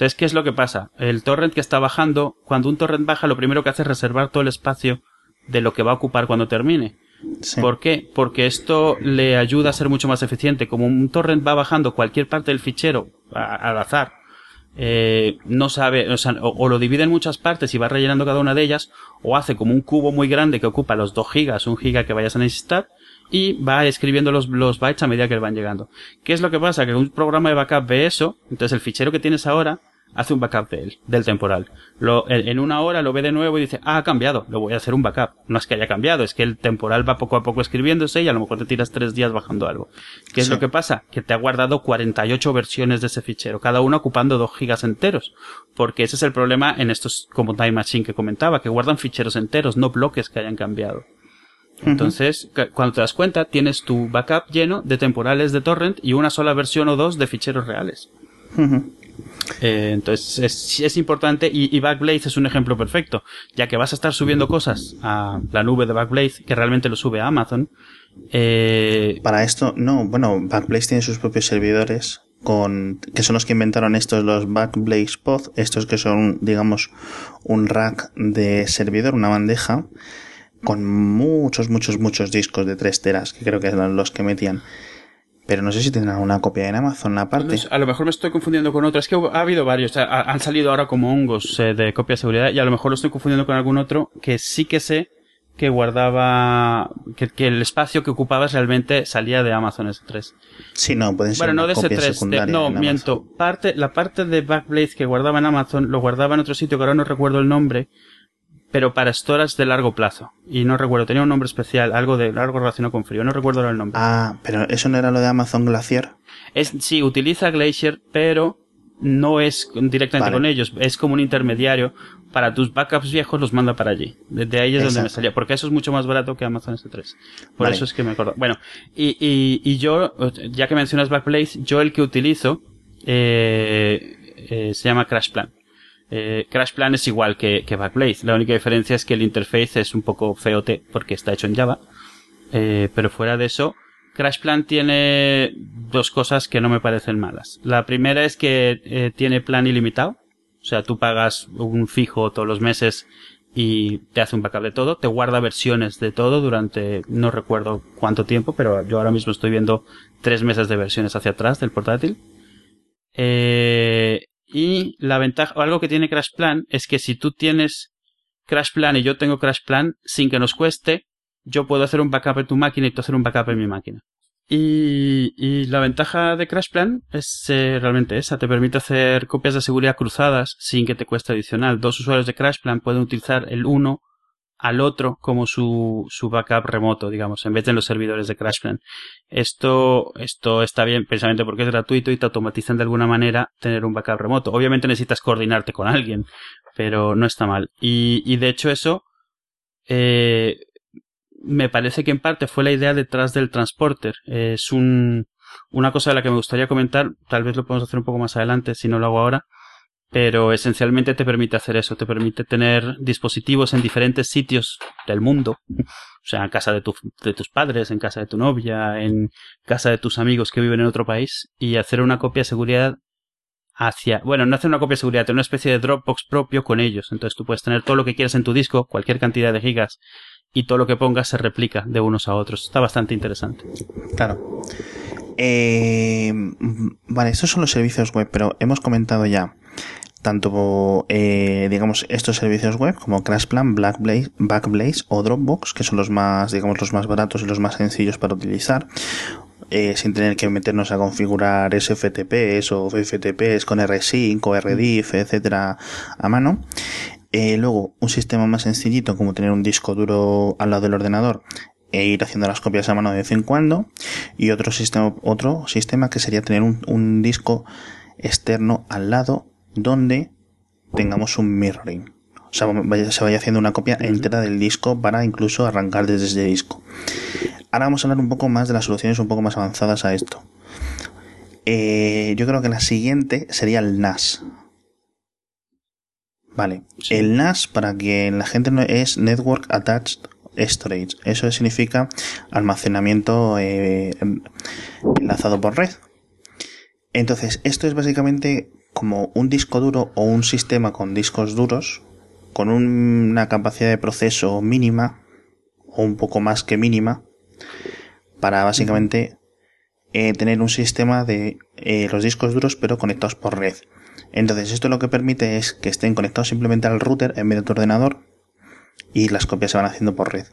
Entonces, ¿qué es lo que pasa? El torrent que está bajando, cuando un torrent baja, lo primero que hace es reservar todo el espacio de lo que va a ocupar cuando termine. ¿Por qué? Porque esto le ayuda a ser mucho más eficiente. Como un torrent va bajando cualquier parte del fichero al azar, eh, no sabe, o, sea, o, lo divide en muchas partes y va rellenando cada una de ellas, o hace como un cubo muy grande que ocupa los 2 gigas, un giga que vayas a necesitar, y va escribiendo los, los bytes a medida que van llegando. ¿Qué es lo que pasa? Que un programa de backup ve eso, entonces el fichero que tienes ahora hace un backup de él, del temporal. Lo, en una hora lo ve de nuevo y dice, ah, ha cambiado, lo voy a hacer un backup. No es que haya cambiado, es que el temporal va poco a poco escribiéndose y a lo mejor te tiras tres días bajando algo. ¿Qué es lo que pasa? Que te ha guardado 48 versiones de ese fichero, cada una ocupando 2 gigas enteros. Porque ese es el problema en estos como Time Machine que comentaba, que guardan ficheros enteros, no bloques que hayan cambiado. Entonces, cuando te das cuenta, tienes tu backup lleno de temporales de torrent y una sola versión o dos de ficheros reales. Eh, entonces es, importante y, Backblaze es un ejemplo perfecto, ya que vas a estar subiendo cosas a la nube de Backblaze, que realmente lo sube a Amazon. Eh, Para esto, no, bueno, Backblaze tiene sus propios servidores con que son los que inventaron estos los Backblaze Pod, estos que son digamos un rack de servidor, una bandeja con muchos muchos muchos discos de 3 teras, que creo que eran los que metían pero no sé si tendrán una copia en Amazon aparte. a lo mejor me estoy confundiendo con otro. Es que ha habido varios. han salido ahora como hongos eh, de copia de seguridad y a lo mejor lo estoy confundiendo con algún otro que sí que sé que guardaba, que, el espacio que ocupaba realmente salía de Amazon S3. Sí, no, pueden ser Bueno, no de S3, no, miento. Parte, la parte de Backblaze que guardaba en Amazon lo guardaba en otro sitio que ahora no recuerdo el nombre, pero para storage de largo plazo. Y no recuerdo, tenía un nombre especial, algo de algo relacionado con frío, no recuerdo el nombre. Ah, pero eso no era lo de Amazon Glacier. Es, sí, utiliza Glacier, pero no es directamente con ellos, es como un intermediario. Para tus backups viejos los manda para allí. Desde ahí es donde me salía, porque eso es mucho más barato que Amazon S3. Por eso es que me acuerdo. Bueno, y, y, y yo, ya que mencionas Backblaze, yo el que utilizo eh, eh, se llama CrashPlan. Eh, CrashPlan es igual que, Backblaze. La única diferencia es que el interface es un poco feote porque está hecho en Java. Eh, pero fuera de eso, CrashPlan tiene dos cosas que no me parecen malas. La primera es que eh, tiene plan ilimitado. O sea, tú pagas un fijo todos los meses y te hace un backup de todo. Te guarda versiones de todo durante no recuerdo cuánto tiempo, pero yo ahora mismo estoy viendo tres meses de versiones hacia atrás del portátil. Eh, y la ventaja, o algo que tiene Crash Plan es que si tú tienes Crash Plan y yo tengo Crash Plan, sin que nos cueste, yo puedo hacer un backup en tu máquina y tú hacer un backup en mi máquina. Y, y la ventaja de Crash Plan es eh, realmente esa, te permite hacer copias de seguridad cruzadas sin que te cueste adicional. Dos usuarios de Crash Plan pueden utilizar el uno al otro como su, su backup remoto, digamos, en vez de en los servidores de CrashPlan. Esto, esto está bien precisamente porque es gratuito y te automatizan de alguna manera tener un backup remoto. Obviamente necesitas coordinarte con alguien, pero no está mal. Y, y de hecho eso, eh, me parece que en parte fue la idea detrás del transporter. es un, una cosa de la que me gustaría comentar, tal vez lo podemos hacer un poco más adelante si no lo hago ahora, pero esencialmente te permite hacer eso, te permite tener dispositivos en diferentes sitios del mundo, o sea, en casa de, de tus padres, en casa de tu novia, en casa de tus amigos que viven en otro país, y hacer una copia de seguridad hacia, bueno, no hacer una copia de seguridad, tener una especie de Dropbox propio con ellos. Entonces tú puedes tener todo lo que quieras en tu disco, cualquier cantidad de gigas, y todo lo que pongas se replica de unos a otros. Está bastante interesante. Claro. Eh, vale, estos son los servicios web, pero hemos comentado ya tanto, eh, digamos, estos servicios web como CrashPlan, Blackblaze, Backblaze o Dropbox, que son los más, digamos, los más baratos y los más sencillos para utilizar. Eh, sin tener que meternos a configurar SFTPs o FTPs con R5 o RDIF, etcétera, a mano. Eh, luego, un sistema más sencillito como tener un disco duro al lado del ordenador e ir haciendo las copias a mano de vez en cuando. Y otro sistema, otro sistema que sería tener un, un disco externo al lado donde tengamos un mirroring. O sea, se vaya haciendo una copia entera del disco para incluso arrancar desde ese disco. Ahora vamos a hablar un poco más de las soluciones un poco más avanzadas a esto. Eh, yo creo que la siguiente sería el NAS. Vale. El NAS, para que la gente no es Network Attached Storage. Eso significa almacenamiento eh, enlazado por red. Entonces, esto es básicamente como un disco duro o un sistema con discos duros con una capacidad de proceso mínima o un poco más que mínima para básicamente eh, tener un sistema de eh, los discos duros pero conectados por red. Entonces esto lo que permite es que estén conectados simplemente al router en vez de tu ordenador y las copias se van haciendo por red.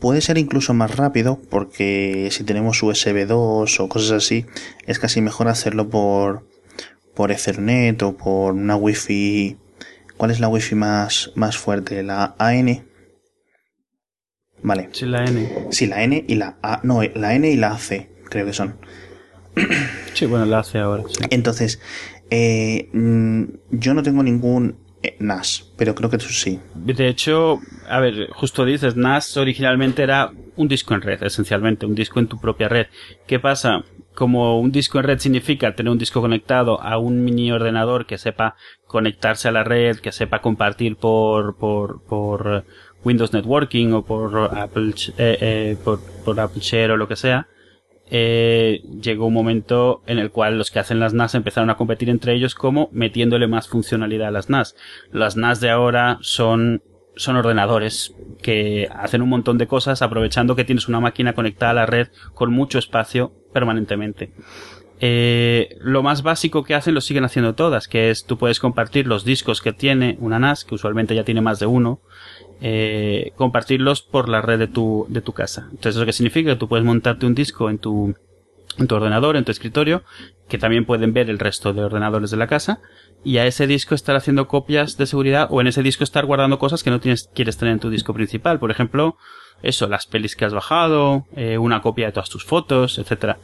Puede ser incluso más rápido porque si tenemos USB 2 o cosas así es casi mejor hacerlo por, por Ethernet o por una Wi-Fi. ¿Cuál es la Wi-Fi más, más fuerte? ¿La AN? Vale. Sí, la N. Sí, la N y la A. No, la N y la AC, creo que son. [clears throat] Sí, bueno, la AC ahora. Entonces, eh, mm, yo no tengo ningún eh, NAS, pero creo que tú sí. De hecho, a ver, justo dices, NAS originalmente era un disco en red, esencialmente, un disco en tu propia red. ¿Qué pasa? Como un disco en red significa tener un disco conectado a un mini ordenador que sepa conectarse a la red, que sepa compartir por, por, por Windows Networking o por Apple, eh, eh, por, por Apple Share o lo que sea, eh, llegó un momento en el cual los que hacen las NAS empezaron a competir entre ellos como metiéndole más funcionalidad a las NAS. Las NAS de ahora son, son ordenadores que hacen un montón de cosas aprovechando que tienes una máquina conectada a la red con mucho espacio permanentemente. Eh, lo más básico que hacen lo siguen haciendo todas, que es tú puedes compartir los discos que tiene una NAS, que usualmente ya tiene más de uno, eh, compartirlos por la red de tu, de tu casa. Entonces, ¿eso qué significa? Que tú puedes montarte un disco en tu, en tu ordenador, en tu escritorio, que también pueden ver el resto de ordenadores de la casa, y a ese disco estar haciendo copias de seguridad o en ese disco estar guardando cosas que no tienes, quieres tener en tu disco principal. Por ejemplo, eso, las pelis que has bajado, eh, una copia de todas tus fotos, etcétera.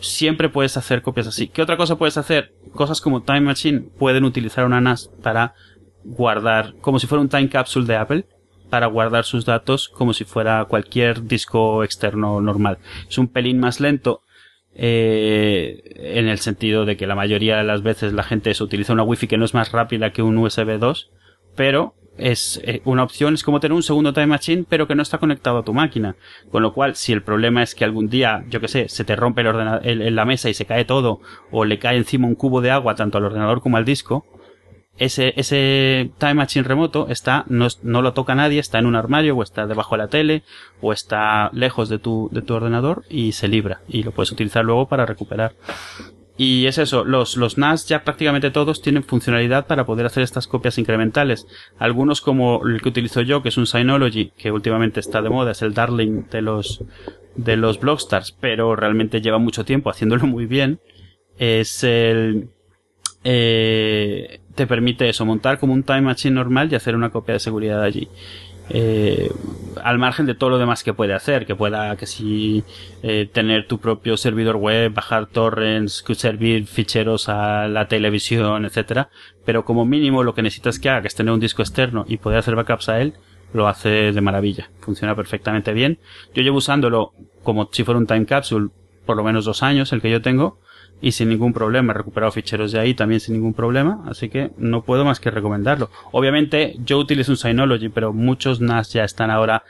Siempre puedes hacer copias así. ¿Qué otra cosa puedes hacer? Cosas como Time Machine pueden utilizar una NAS para guardar, como si fuera un time capsule de Apple, para guardar sus datos como si fuera cualquier disco externo normal. Es un pelín más lento eh, en el sentido de que la mayoría de las veces la gente utiliza una wifi que no es más rápida que un USB 2, pero es eh, una opción, es como tener un segundo Time Machine, pero que no está conectado a tu máquina. Con lo cual, si el problema es que algún día, yo que sé, se te rompe el en la mesa y se cae todo, o le cae encima un cubo de agua tanto al ordenador como al disco, ese, ese Time Machine remoto está, no, no, lo toca nadie, está en un armario o está debajo de la tele o está lejos de tu, de tu ordenador y se libra y lo puedes utilizar luego para recuperar. Y es eso, los, los NAS ya prácticamente todos tienen funcionalidad para poder hacer estas copias incrementales. Algunos como el que utilizo yo, que es un Synology, que últimamente está de moda, es el darling de los, de los Blockstars, pero realmente lleva mucho tiempo haciéndolo muy bien. Es el, eh, te permite eso, montar como un Time Machine normal y hacer una copia de seguridad allí. Eh, al margen de todo lo demás que puede hacer, que pueda que si eh, tener tu propio servidor web, bajar torrents, servir ficheros a la televisión, etcétera, pero como mínimo lo que necesitas que haga que es tener un disco externo y poder hacer backups a él, lo hace de maravilla, funciona perfectamente bien. Yo llevo usándolo como si fuera un time capsule por lo menos dos años, el que yo tengo, y sin ningún problema. He recuperado ficheros de ahí también sin ningún problema, así que no puedo más que recomendarlo. Obviamente yo utilizo un Synology, pero muchos NAS ya están ahora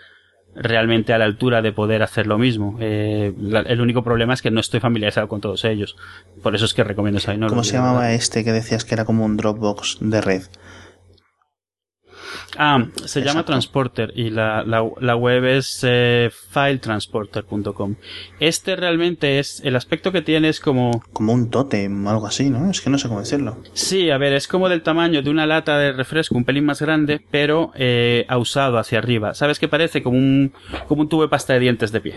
realmente a la altura de poder hacer lo mismo. Eh, el único problema es que no estoy familiarizado con todos ellos. Por eso es que recomiendo Synology. ¿Cómo se llamaba este que decías que era como un Dropbox de red? Ah, se llama Transporter y la, la, la web es eh, filetransporter.com. Este realmente es, el aspecto que tiene es como... Como un tótem, algo así, ¿no? Es que no sé cómo decirlo. Sí, a ver, es como del tamaño de una lata de refresco, un pelín más grande, pero eh, ausado hacia arriba. ¿Sabes qué parece? Como un, como un tubo de pasta de dientes de pie.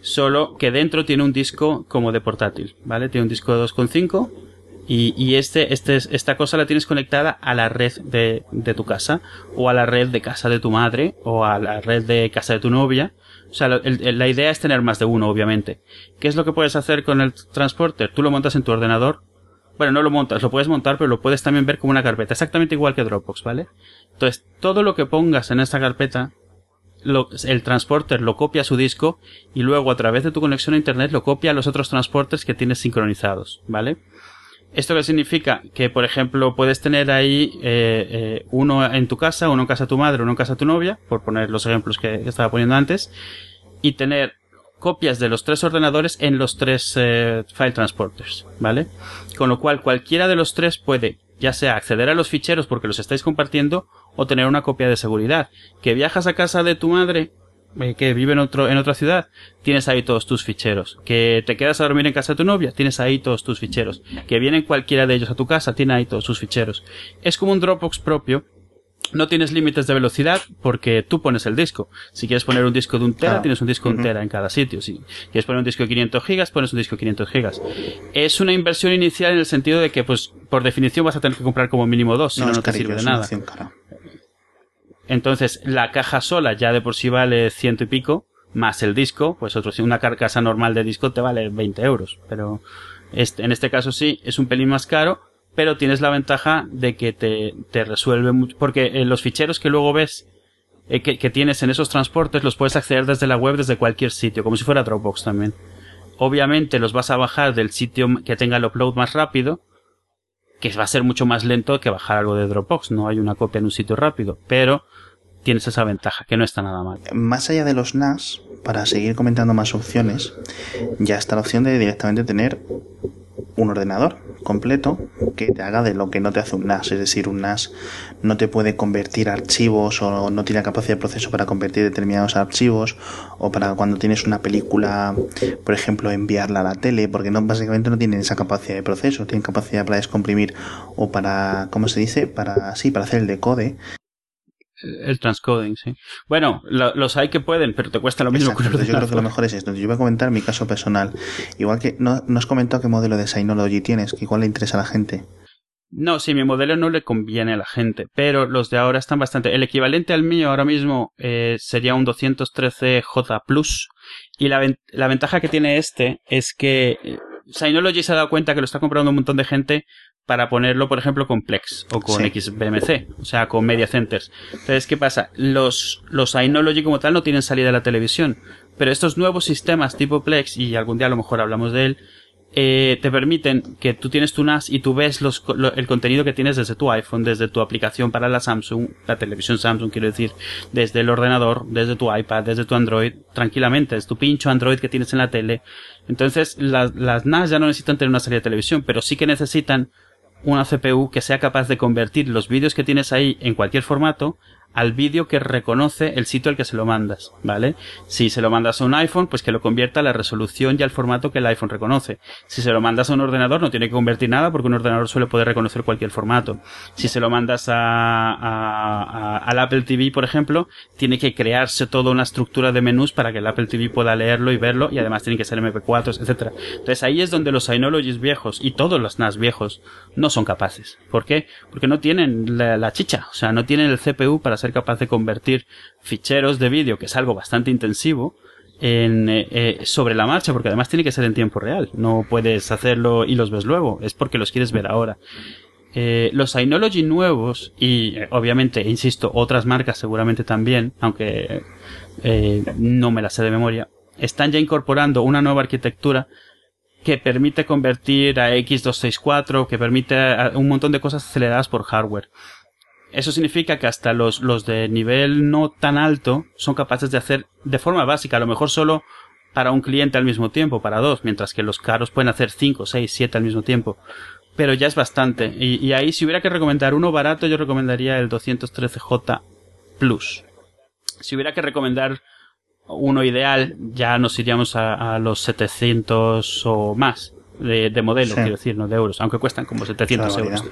Solo que dentro tiene un disco como de portátil, ¿vale? Tiene un disco de 2.5 y, y este, este, esta cosa la tienes conectada a la red de, tu casa, o a la red de casa de tu madre, o a la red de casa de tu novia. O sea, la idea es tener más de uno, obviamente. ¿Qué es lo que puedes hacer con el transporter? Tú lo montas en tu ordenador. Bueno, no lo montas, lo puedes montar, pero lo puedes también ver como una carpeta, exactamente igual que Dropbox, ¿vale? Entonces, todo lo que pongas en esta carpeta, lo- el transporter lo copia a su disco y luego a través de tu conexión a internet lo copia a los otros transporters que tienes sincronizados, ¿vale? ¿Esto qué significa? Que, por ejemplo, puedes tener ahí eh, eh, uno en tu casa, uno en casa de tu madre, uno en casa de tu novia, por poner los ejemplos que, estaba poniendo antes, y tener copias de los tres ordenadores en los tres eh, file transporters, ¿vale? Con lo cual, cualquiera de los tres puede, ya sea acceder a los ficheros porque los estáis compartiendo, o tener una copia de seguridad. Que viajas a casa de tu madre, que vive en otro en otra ciudad, tienes ahí todos tus ficheros. Que te quedas a dormir en casa de tu novia, tienes ahí todos tus ficheros. Que vienen cualquiera de ellos a tu casa, tiene ahí todos sus ficheros. Es como un Dropbox propio. No tienes límites de velocidad porque tú pones el disco. Si quieres poner un disco de un tera, tienes un disco de un tera en cada sitio. Si quieres poner un disco de 500 gigas, pones un disco de 500 gigas. Es una inversión inicial en el sentido de que, pues, por definición vas a tener que comprar como mínimo dos, si no, te sirve de nada. cara. Entonces, la caja sola ya de por sí vale ciento y pico, más el disco, pues otro, una carcasa normal de disco te vale 20 euros. Pero este, en este caso sí, es un pelín más caro, pero tienes la ventaja de que te, te resuelve mucho, porque eh, los ficheros que luego ves eh, que, que tienes en esos transportes los puedes acceder desde la web, desde cualquier sitio, como si fuera Dropbox también. Obviamente los vas a bajar del sitio que tenga el upload más rápido, que va a ser mucho más lento que bajar algo de Dropbox. No hay una copia en un sitio rápido, pero tienes esa ventaja, que no está nada mal. Más allá de los NAS, para seguir comentando más opciones, ya está la opción de directamente tener un ordenador completo que te haga de lo que no te hace un NAS. Es decir, un NAS no te puede convertir archivos o no tiene capacidad de proceso para convertir determinados archivos o para cuando tienes una película, por ejemplo, enviarla a la tele, porque no básicamente no tienen esa capacidad de proceso, tienen capacidad para descomprimir o para, ¿cómo se dice? Para, sí, para hacer el decode. El transcoding, sí. Bueno, lo- los hay que pueden, pero te cuesta lo mismo Exacto, que yo creo que lo mejor es esto. Yo voy a comentar mi caso personal. Igual que no, no has comentado qué modelo de Synology tienes, que igual le interesa a la gente. No, sí, mi modelo no le conviene a la gente, pero los de ahora están bastante. El equivalente al mío ahora mismo eh, sería un 213J Plus. Y la, ven- la ventaja que tiene este es que eh, Synology se ha dado cuenta que lo está comprando un montón de gente para ponerlo, por ejemplo, con Plex o con Sí. XBMC, o sea, con Media Centers. Entonces, ¿qué pasa? Los, los Synology como tal no tienen salida a la televisión, pero estos nuevos sistemas tipo Plex, y algún día a lo mejor hablamos de él, eh, te permiten que tú tienes tu NAS y tú ves los, lo- el contenido que tienes desde tu iPhone, desde tu aplicación para la Samsung, la televisión Samsung, quiero decir, desde el ordenador, desde tu iPad, desde tu Android, tranquilamente, es tu pincho Android que tienes en la tele. Entonces, las, las NAS ya no necesitan tener una salida de televisión, pero sí que necesitan una CPU que sea capaz de convertir los vídeos que tienes ahí en cualquier formato al vídeo que reconoce el sitio al que se lo mandas, ¿vale? Si se lo mandas a un iPhone, pues que lo convierta a la resolución y al formato que el iPhone reconoce. Si se lo mandas a un ordenador, no tiene que convertir nada porque un ordenador suele poder reconocer cualquier formato. Si se lo mandas a, al Apple TV, por ejemplo, tiene que crearse toda una estructura de menús para que el Apple TV pueda leerlo y verlo y además tiene que ser MP4, etcétera. Entonces ahí es donde los Synologies viejos y todos los NAS viejos no son capaces. ¿Por qué? Porque no tienen la, la chicha, o sea, no tienen el CPU para ser capaz de convertir ficheros de vídeo, que es algo bastante intensivo, en, eh, eh, sobre la marcha, porque además tiene que ser en tiempo real. No puedes hacerlo y los ves luego, es porque los quieres ver ahora. Eh, los Synology nuevos, y obviamente, insisto, otras marcas seguramente también, aunque no me las sé de memoria, están ya incorporando una nueva arquitectura que permite convertir a X264, que permite un montón de cosas aceleradas por hardware. Eso significa que hasta los, los de nivel no tan alto son capaces de hacer de forma básica, a lo mejor solo para un cliente al mismo tiempo, para dos, mientras que los caros pueden hacer 5, 6, 7 al mismo tiempo. pero ya es bastante. Y, y, ahí, si hubiera que recomendar uno barato, yo recomendaría el 213J Plus. Si hubiera que recomendar uno ideal, ya nos iríamos a, a los 700 o más de, de modelo, quiero decir, no de euros, aunque cuestan como 700 euros.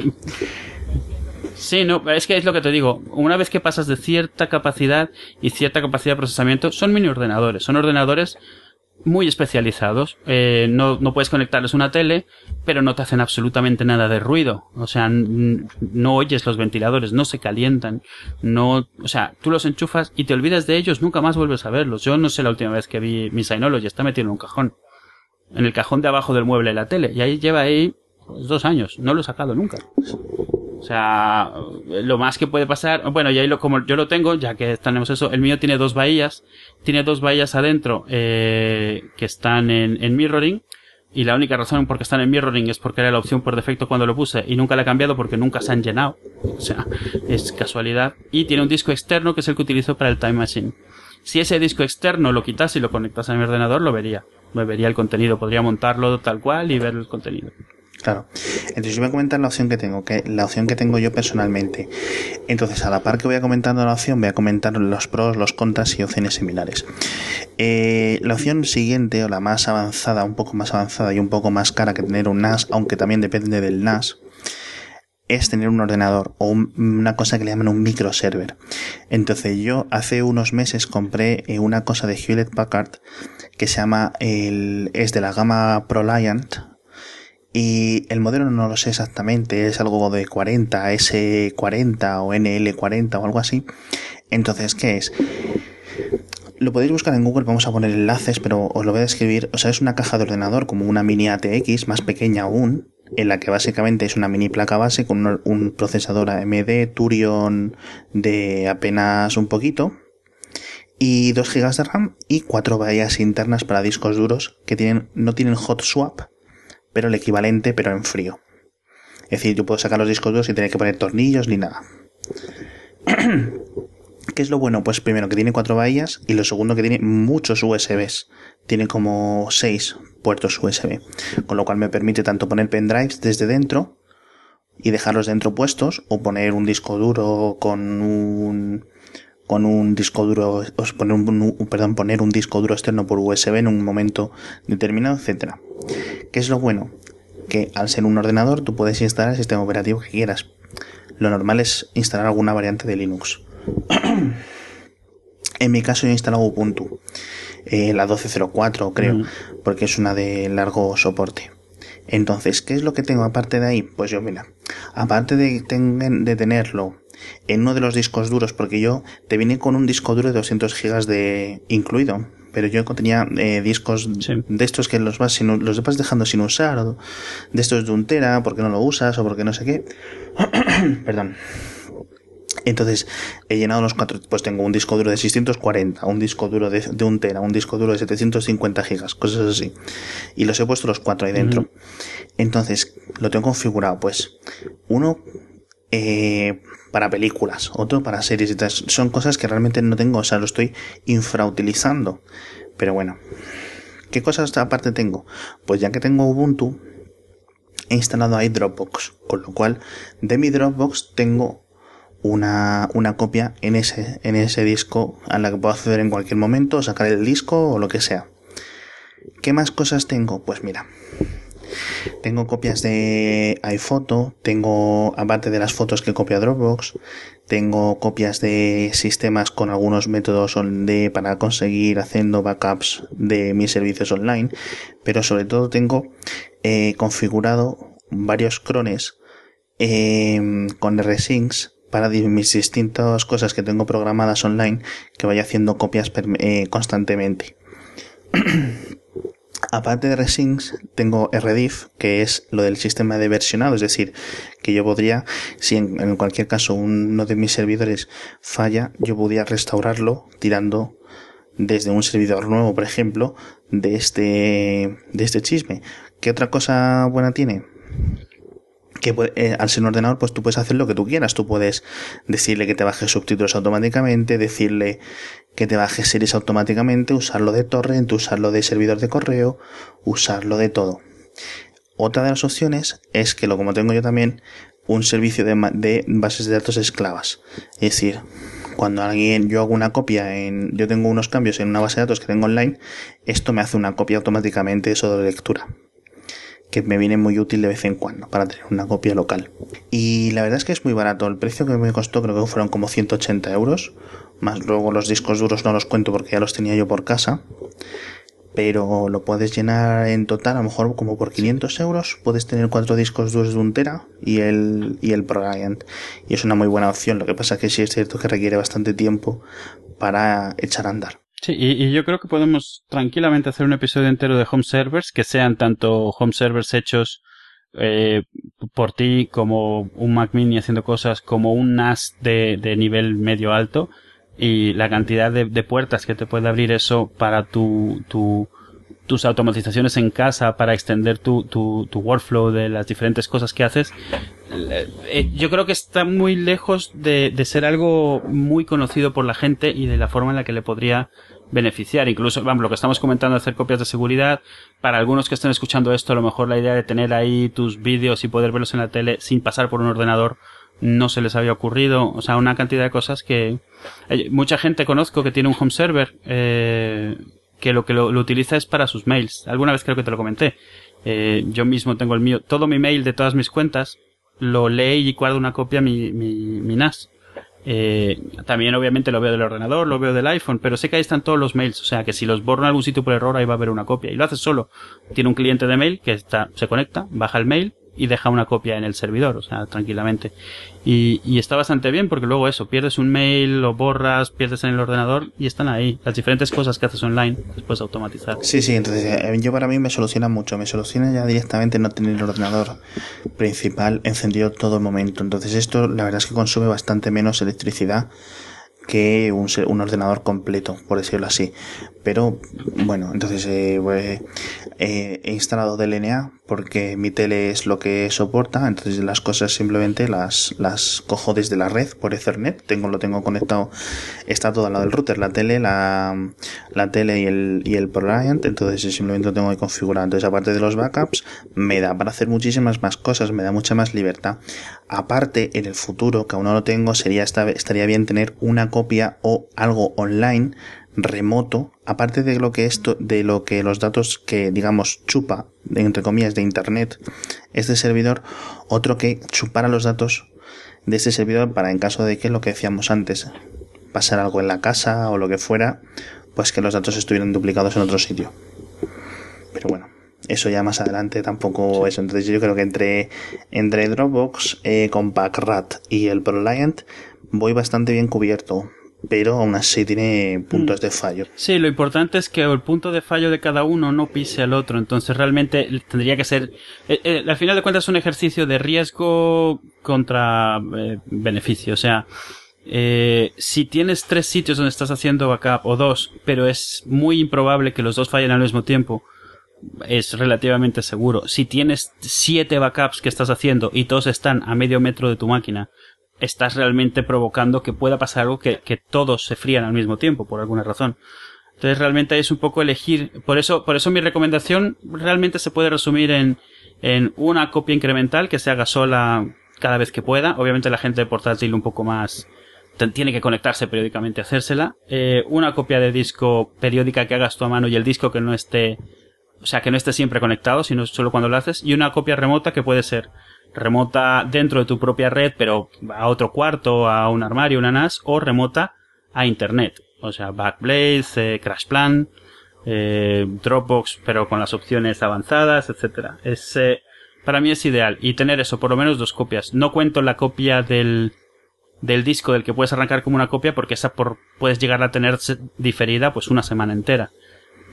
Sí, no, es que es lo que te digo. Una vez que pasas de cierta capacidad y cierta capacidad de procesamiento, son mini ordenadores. Son ordenadores muy especializados. Eh, no, no puedes conectarles una tele, pero no te hacen absolutamente nada de ruido. O sea, no oyes los ventiladores, no se calientan. No, o sea, tú los enchufas y te olvidas de ellos, nunca más vuelves a verlos. Yo no sé la última vez que vi mi Synology, está metido en un cajón. En el cajón de abajo del mueble de la tele. Y ahí lleva ahí pues, dos años. No lo he sacado nunca. O sea, lo más que puede pasar, bueno, y ahí lo, como yo lo tengo, ya que tenemos eso, el mío tiene dos bahías, tiene dos bahías adentro, eh, que están en, en mirroring, y la única razón por qué están en mirroring es porque era la opción por defecto cuando lo puse y nunca la he cambiado porque nunca se han llenado. O sea, es casualidad. Y tiene un disco externo que es el que utilizo para el Time Machine. Si ese disco externo lo quitas y lo conectas a mi ordenador, lo vería. Lo vería el contenido. Podría montarlo tal cual y ver el contenido. Claro. Entonces yo voy a comentar la opción que tengo, que la opción que tengo yo personalmente. Entonces, a la par que voy a comentando la opción, voy a comentar los pros, los contras y opciones similares. Eh, la opción siguiente, o la más avanzada, un poco más avanzada y un poco más cara que tener un NAS, aunque también depende del NAS, es tener un ordenador o una cosa que le llaman un microserver. Entonces yo hace unos meses compré eh, una cosa de Hewlett Packard que se llama el, es de la gama ProLiant, y el modelo no lo sé exactamente, es algo de 40, S40 o NL40 o algo así. Entonces, ¿qué es? Lo podéis buscar en Google, vamos a poner enlaces, pero os lo voy a describir. O sea, es una caja de ordenador como una mini ATX, más pequeña aún, en la que básicamente es una mini placa base con un procesador AMD Turion de apenas un poquito y 2 GB de RAM y 4 bahías internas para discos duros que tienen, no tienen hot swap, pero el equivalente, pero en frío. Es decir, yo puedo sacar los discos duros sin tener que poner tornillos ni nada. [clears throat] ¿Qué es lo bueno? Pues primero que tiene cuatro bahías y lo segundo que tiene muchos USBs. Tiene como seis puertos USB. Con lo cual me permite tanto poner pendrives desde dentro y dejarlos dentro puestos o poner un disco duro con un con un disco duro, poner un, perdón, poner un disco duro externo por USB en un momento determinado, etcétera. ¿Qué es lo bueno? Que al ser un ordenador tú puedes instalar el sistema operativo que quieras. Lo normal es instalar alguna variante de Linux. [clears throat] en mi caso yo he instalado Ubuntu, eh, la 12.04 creo, mm. porque es una de largo soporte. Entonces, ¿qué es lo que tengo aparte de ahí? Pues yo, mira, aparte de, de tenerlo en uno de los discos duros, porque yo te vine con un disco duro de 200 gigas de incluido, pero yo tenía eh, discos de estos que los vas, sin, los vas dejando sin usar, o de estos de un tera, porque no lo usas, o porque no sé qué. [coughs] Perdón. Entonces, he llenado los cuatro, pues tengo un disco duro de 640, un disco duro de, de un tera, un disco duro de 750 gigas, cosas así. Y los he puesto los cuatro ahí dentro. Entonces, lo tengo configurado, pues, uno, eh, para películas, otro para series y tal. Son cosas que realmente no tengo, o sea, lo estoy infrautilizando. Pero bueno, ¿qué cosas aparte tengo? Pues ya que tengo Ubuntu, he instalado ahí Dropbox, con lo cual de mi Dropbox tengo una, una copia en ese, en ese disco a la que puedo acceder en cualquier momento, sacar el disco o lo que sea. ¿Qué más cosas tengo? Pues mira, tengo copias de iPhoto, tengo, aparte de las fotos que copia Dropbox, tengo copias de sistemas con algunos métodos de, para conseguir haciendo backups de mis servicios online, pero sobre todo tengo eh, configurado varios crones eh, con RSyncs para mis distintas cosas que tengo programadas online que vaya haciendo copias eh, constantemente. [clears throat] Aparte de Resyncs, tengo RDIF, que es lo del sistema de versionado, es decir, que yo podría, si en, cualquier caso uno de mis servidores falla, yo podría restaurarlo tirando desde un servidor nuevo, por ejemplo, de este, de este chisme. ¿Qué otra cosa buena tiene? Eh, al ser un ordenador pues tú puedes hacer lo que tú quieras. Tú puedes decirle que te baje subtítulos automáticamente decirle que te baje series automáticamente usarlo de torrent usarlo de servidor de correo usarlo de todo. Otra de las opciones es que lo como tengo yo también, un servicio de, de bases de datos esclavas. Es decir, cuando alguien, yo hago una copia en, yo tengo unos cambios en una base de datos que tengo online, esto me hace una copia automáticamente eso de lectura que me viene muy útil de vez en cuando para tener una copia local. Y la verdad es que es muy barato. El precio que me costó creo que fueron como 180 euros. Más luego los discos duros no los cuento porque ya los tenía yo por casa. Pero lo puedes llenar en total, a lo mejor como por 500 euros. Puedes tener cuatro discos duros de un tera y el, y el ProLiant. Y es una muy buena opción. Lo que pasa es que sí es cierto que requiere bastante tiempo para echar a andar. Sí, y, yo creo que podemos tranquilamente hacer un episodio entero de home servers que sean tanto home servers hechos eh, por ti como un Mac Mini haciendo cosas como un NAS de, de nivel medio alto y la cantidad de, de, puertas que te puede abrir eso para tu, tu, tus automatizaciones en casa para extender tu, tu, tu workflow de las diferentes cosas que haces eh, yo creo que está muy lejos de, de, ser algo muy conocido por la gente y de la forma en la que le podría beneficiar. Incluso, vamos, lo que estamos comentando hacer copias de seguridad, para algunos que estén escuchando esto, a lo mejor la idea de tener ahí tus vídeos y poder verlos en la tele sin pasar por un ordenador no se les había ocurrido. O sea, una cantidad de cosas que eh, mucha gente conozco que tiene un home server eh, que lo que lo, lo, utiliza es para sus mails. Alguna vez creo que te lo comenté. Eh, yo mismo tengo el mío, todo mi mail de todas mis cuentas lo lee y guardo una copia mi, mi, mi NAS. Eh, también obviamente lo veo del ordenador, lo veo del iPhone, pero sé que ahí están todos los mails, o sea que si los borro en algún sitio por error ahí va a haber una copia. Y lo haces solo. Tiene un cliente de mail que está, se conecta, baja el mail, y deja una copia en el servidor, o sea, tranquilamente. Y, y, está bastante bien porque luego eso, pierdes un mail, lo borras, pierdes en el ordenador y están ahí. Las diferentes cosas que haces online, después automatizar. Sí, sí, entonces eh, yo para mí me soluciona mucho. Me soluciona ya directamente no tener el ordenador principal encendido todo el momento. Entonces esto la verdad es que consume bastante menos electricidad que un, un ordenador completo, por decirlo así. Pero bueno, entonces eh, pues, eh, he instalado DLNA porque mi tele es lo que soporta, entonces las cosas simplemente las, las cojo desde la red por Ethernet, tengo, lo tengo conectado, está todo al lado del router, la tele, la, la tele y el, y el entonces simplemente lo tengo que configurar. Entonces aparte de los backups, me da para hacer muchísimas más cosas, me da mucha más libertad. Aparte, en el futuro, que aún no lo tengo, sería estaría bien tener una copia o algo online remoto, aparte de lo que esto, de lo que los datos que digamos chupa, entre comillas, de internet, este servidor, otro que chupara los datos de este servidor para en caso de que lo que decíamos antes, pasar algo en la casa o lo que fuera, pues que los datos estuvieran duplicados en otro sitio. Pero bueno, eso ya más adelante tampoco es. Entonces yo creo que entre, entre Dropbox, eh, Compact Rat y el ProLiant voy bastante bien cubierto pero aún así tiene puntos mm. de fallo. Sí, lo importante es que el punto de fallo de cada uno no pise al otro, entonces realmente tendría que ser, eh, eh, al final de cuentas es un ejercicio de riesgo contra eh, beneficio, o sea, eh, si tienes tres sitios donde estás haciendo backup o dos, pero es muy improbable que los dos fallen al mismo tiempo, es relativamente seguro. Si tienes siete backups que estás haciendo y todos están a medio metro de tu máquina, estás realmente provocando que pueda pasar algo que, que todos se frían al mismo tiempo, por alguna razón. Entonces realmente es un poco elegir, por eso, por eso mi recomendación realmente se puede resumir en, en una copia incremental que se haga sola cada vez que pueda. Obviamente la gente de portátil un poco más tiene que conectarse periódicamente a hacérsela. Eh, una copia de disco periódica que hagas tú a mano y el disco que no esté, o sea, que no esté siempre conectado, sino solo cuando lo haces. Y una copia remota que puede ser remota dentro de tu propia red, pero a otro cuarto, a un armario, una NAS, o remota a Internet. O sea, Backblaze, eh, CrashPlan, eh, Dropbox, pero con las opciones avanzadas, etcétera. Es, eh, para mí es ideal. Y tener eso, por lo menos dos copias. No cuento la copia del, del disco del que puedes arrancar como una copia, porque esa por, puedes llegar a tener diferida pues una semana entera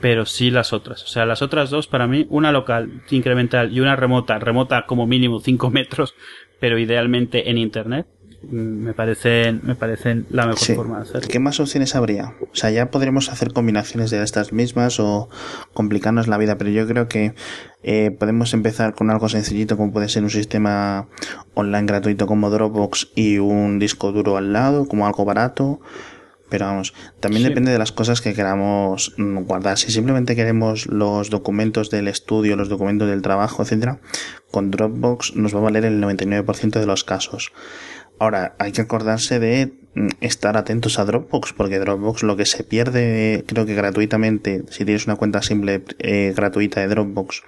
pero sí las otras. O sea, las otras dos para mí, una local incremental y una remota, remota como mínimo 5 metros, pero idealmente en internet, mm, me parecen, me parecen la mejor forma de hacerlo. ¿Qué más opciones habría? O sea, ya podremos hacer combinaciones de estas mismas o complicarnos la vida, pero yo creo que eh, podemos empezar con algo sencillito como puede ser un sistema online gratuito como Dropbox y un disco duro al lado, como algo barato Pero vamos, también depende de las cosas que queramos mm, guardar. Si simplemente queremos los documentos del estudio, los documentos del trabajo, etcétera, con Dropbox nos va a valer el 99% de los casos. Ahora, hay que acordarse de mm, estar atentos a Dropbox, porque Dropbox lo que se pierde, creo que gratuitamente, si tienes una cuenta simple eh, gratuita de Dropbox,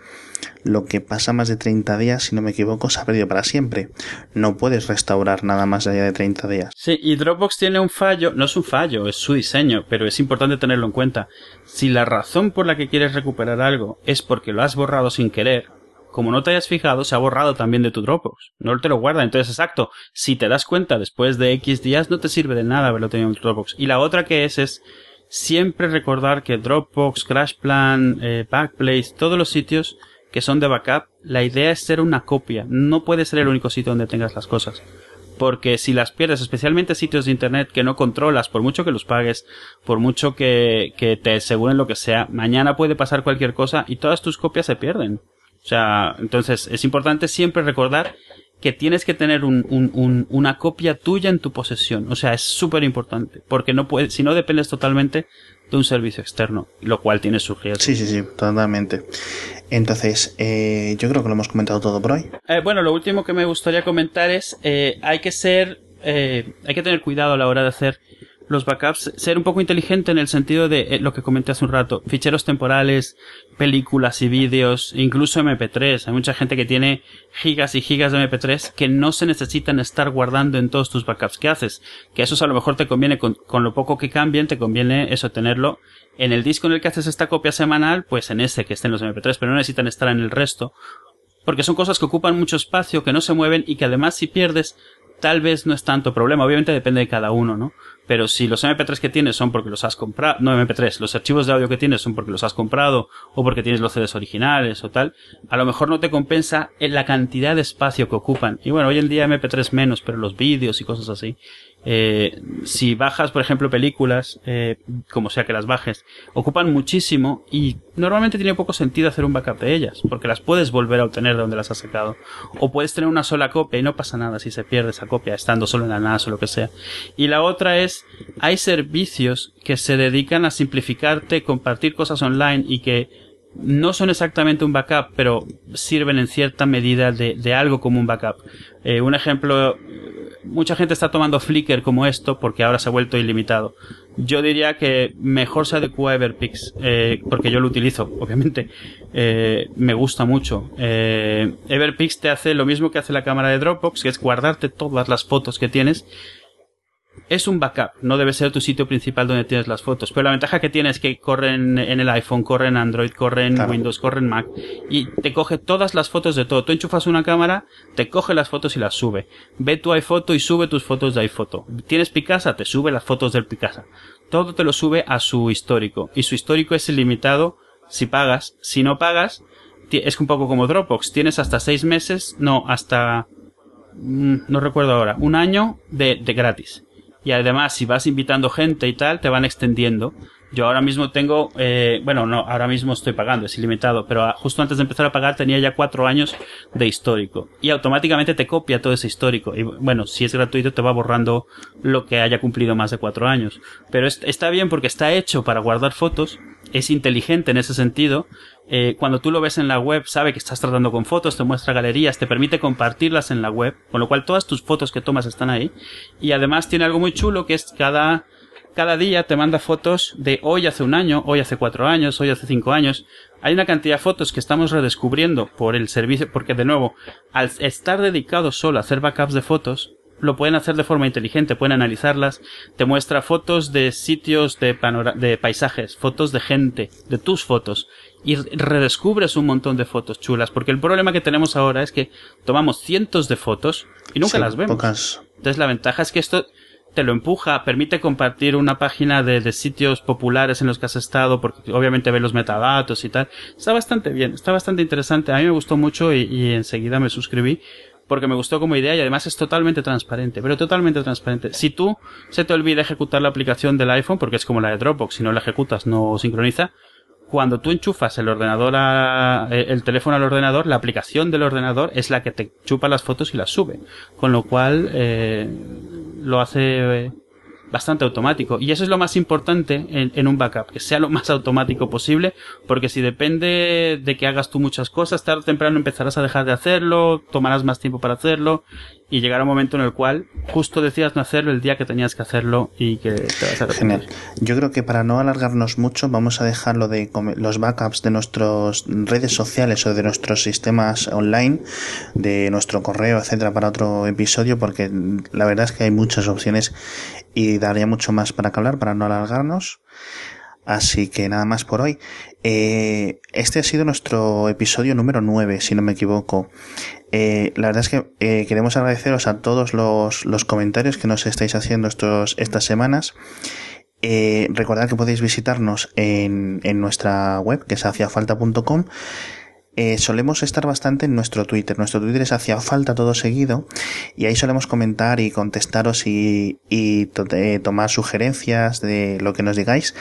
lo que pasa más de 30 días, si no me equivoco, se ha perdido para siempre. No puedes restaurar nada más allá de 30 días. Sí, y Dropbox tiene un fallo, no es un fallo, es su diseño, pero es importante tenerlo en cuenta. Si la razón por la que quieres recuperar algo es porque lo has borrado sin querer, como no te hayas fijado, se ha borrado también de tu Dropbox. No te lo guarda. Entonces, exacto, si te das cuenta después de X días, no te sirve de nada haberlo tenido en tu Dropbox. Y la otra que es, es siempre recordar que Dropbox, CrashPlan, eh, Backblaze, todos los sitios que son de backup, la idea es ser una copia. No puede ser el único sitio donde tengas las cosas. Porque si las pierdes, especialmente sitios de internet que no controlas, por mucho que los pagues, por mucho que, que te aseguren lo que sea, mañana puede pasar cualquier cosa y todas tus copias se pierden. O sea, entonces es importante siempre recordar que tienes que tener un, un, una copia tuya en tu posesión. O sea, es súper importante. Porque no si no dependes totalmente de un servicio externo, lo cual tiene su riesgo. Sí, sí, sí, totalmente. Entonces, eh, yo creo que lo hemos comentado todo por hoy. Eh, bueno, lo último que me gustaría comentar es, eh, hay que ser, eh, hay que tener cuidado a la hora de hacer los backups, ser un poco inteligente en el sentido de eh, lo que comenté hace un rato, ficheros temporales, películas y vídeos, incluso MP3. Hay mucha gente que tiene gigas y gigas de MP3 que no se necesitan estar guardando en todos tus backups que haces. Que eso a lo mejor te conviene con, con lo poco que cambien, te conviene eso tenerlo en el disco en el que haces esta copia semanal, pues en ese que estén los MP3, pero no necesitan estar en el resto. Porque son cosas que ocupan mucho espacio, que no se mueven y que además si pierdes, tal vez no es tanto problema. Obviamente depende de cada uno, ¿no? Pero si los MP3 que tienes son porque los has comprado, no MP3, los archivos de audio que tienes son porque los has comprado o porque tienes los CDs originales o tal, a lo mejor no te compensa en la cantidad de espacio que ocupan. Y bueno, hoy en día MP3 menos, pero los vídeos y cosas así, eh, si bajas, por ejemplo, películas, eh, como sea que las bajes, ocupan muchísimo y normalmente tiene poco sentido hacer un backup de ellas, porque las puedes volver a obtener de donde las has sacado. O puedes tener una sola copia y no pasa nada si se pierde esa copia, estando solo en la NAS o lo que sea. Y la otra es, hay servicios que se dedican a simplificarte, compartir cosas online y que no son exactamente un backup, pero sirven en cierta medida de, algo como un backup. Eh, un ejemplo, mucha gente está tomando Flickr como esto porque ahora se ha vuelto ilimitado. Yo diría que mejor se adecua a Everpix, eh, porque yo lo utilizo, [laughs] obviamente. Eh, me gusta mucho. Everpix te hace lo mismo que hace la cámara de Dropbox, que es guardarte todas las fotos que tienes es un backup, no debe ser tu sitio principal donde tienes las fotos. Pero la ventaja que tiene es que corren en el iPhone, corre en Android, corre en Windows, corre en Mac y te coge todas las fotos de todo. Tú enchufas una cámara, te coge las fotos y las sube. Ve tu iPhoto y sube tus fotos de iPhoto. Tienes Picasa, te sube las fotos del Picasa. Todo te lo sube a su histórico y su histórico es ilimitado si pagas. Si no pagas, es un poco como Dropbox. Tienes hasta seis meses, no, hasta mm, no recuerdo ahora, un año de, de gratis y además si vas invitando gente y tal, te van extendiendo. Yo ahora mismo tengo, eh, bueno, no, ahora mismo estoy pagando, es ilimitado, pero justo antes de empezar a pagar tenía ya cuatro años de histórico. Y automáticamente te copia todo ese histórico. Y bueno, si es gratuito te va borrando lo que haya cumplido más de cuatro años. Pero está bien porque está hecho para guardar fotos, es inteligente en ese sentido, eh, cuando tú lo ves en la web, sabe que estás tratando con fotos, te muestra galerías, te permite compartirlas en la web, con lo cual todas tus fotos que tomas están ahí. Y además tiene algo muy chulo que es cada, cada día te manda fotos de hoy hace un año, hoy hace cuatro años, hoy hace cinco años. Hay una cantidad de fotos que estamos redescubriendo por el servicio, porque de nuevo, al estar dedicado solo a hacer backups de fotos, lo pueden hacer de forma inteligente, pueden analizarlas, te muestra fotos de sitios de, de paisajes, fotos de gente, de tus fotos, y redescubres un montón de fotos chulas, porque el problema que tenemos ahora es que tomamos cientos de fotos y nunca las vemos. Entonces la ventaja es que esto te lo empuja, permite compartir una página de, sitios populares en los que has estado, porque obviamente ve los metadatos y tal. Está bastante bien, está bastante interesante. A mí me gustó mucho y, y enseguida me suscribí porque me gustó como idea y además es totalmente transparente, pero totalmente transparente. Si tú se te olvida ejecutar la aplicación del iPhone, porque es como la de Dropbox, si no la ejecutas no sincroniza, cuando tú enchufas el ordenador a, eh, el teléfono al ordenador, la aplicación del ordenador es la que te chupa las fotos y las sube. Con lo cual, eh, lo hace, bastante automático. Y eso es lo más importante en, un backup, que sea lo más automático posible, porque si depende de que hagas tú muchas cosas, tarde o temprano empezarás a dejar de hacerlo, tomarás más tiempo para hacerlo, y llegará un momento en el cual justo decías no hacerlo el día que tenías que hacerlo y que te vas a Genial. Yo creo que para no alargarnos mucho, vamos a dejar lo de los backups de nuestras redes sociales o de nuestros sistemas online, de nuestro correo, etcétera, para otro episodio, porque la verdad es que hay muchas opciones y daría mucho más para que hablar para no alargarnos. Así que nada más por hoy. Eh, este ha sido nuestro episodio número 9, si no me equivoco. Eh, la verdad es que eh, queremos agradeceros a todos los, los, comentarios que nos estáis haciendo estos, estas semanas. recordad que podéis visitarnos en, en nuestra web, que es haciafalta.com eh, solemos estar bastante en nuestro Twitter. Nuestro Twitter es hacia falta todo seguido y ahí solemos comentar y contestaros y, eh, tomar sugerencias de lo que nos digáis.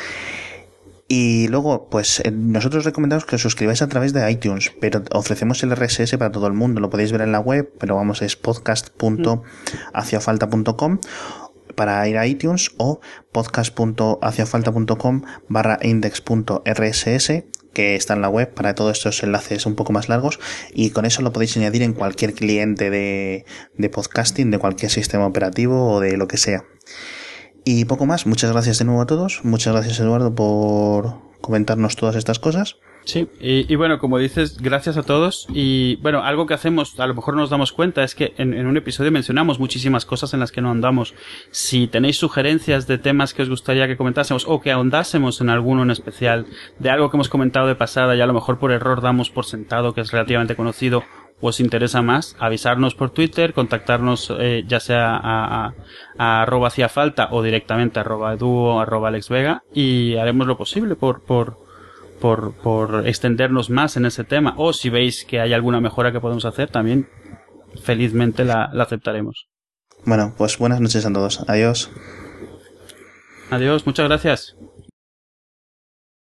Y luego, pues eh, nosotros recomendamos que os suscribáis a través de iTunes, pero ofrecemos el RSS para todo el mundo. Lo podéis ver en la web, pero vamos, es podcast.haciafalta.com para ir a iTunes o podcast.haciafalta.com barra index.rss que está en la web para todos estos enlaces un poco más largos y con eso lo podéis añadir en cualquier cliente de, de podcasting, de cualquier sistema operativo o de lo que sea. Y poco más, muchas gracias de nuevo a todos, muchas gracias Eduardo por comentarnos todas estas cosas. Sí, y, bueno, como dices, gracias a todos. Y bueno, algo que hacemos, a lo mejor nos damos cuenta, es que en, un episodio mencionamos muchísimas cosas en las que no andamos. Si tenéis sugerencias de temas que os gustaría que comentásemos o que ahondásemos en alguno en especial, de algo que hemos comentado de pasada y a lo mejor por error damos por sentado que es relativamente conocido os interesa más, avisarnos por Twitter, contactarnos eh, ya sea a, a, arroba hacía falta o directamente a arroba edu o arroba Alex Vega y haremos lo posible por, por, por, por extendernos más en ese tema. O si veis que hay alguna mejora que podemos hacer, también felizmente la, la aceptaremos. Bueno, pues buenas noches a todos. Adiós. Adiós, muchas gracias.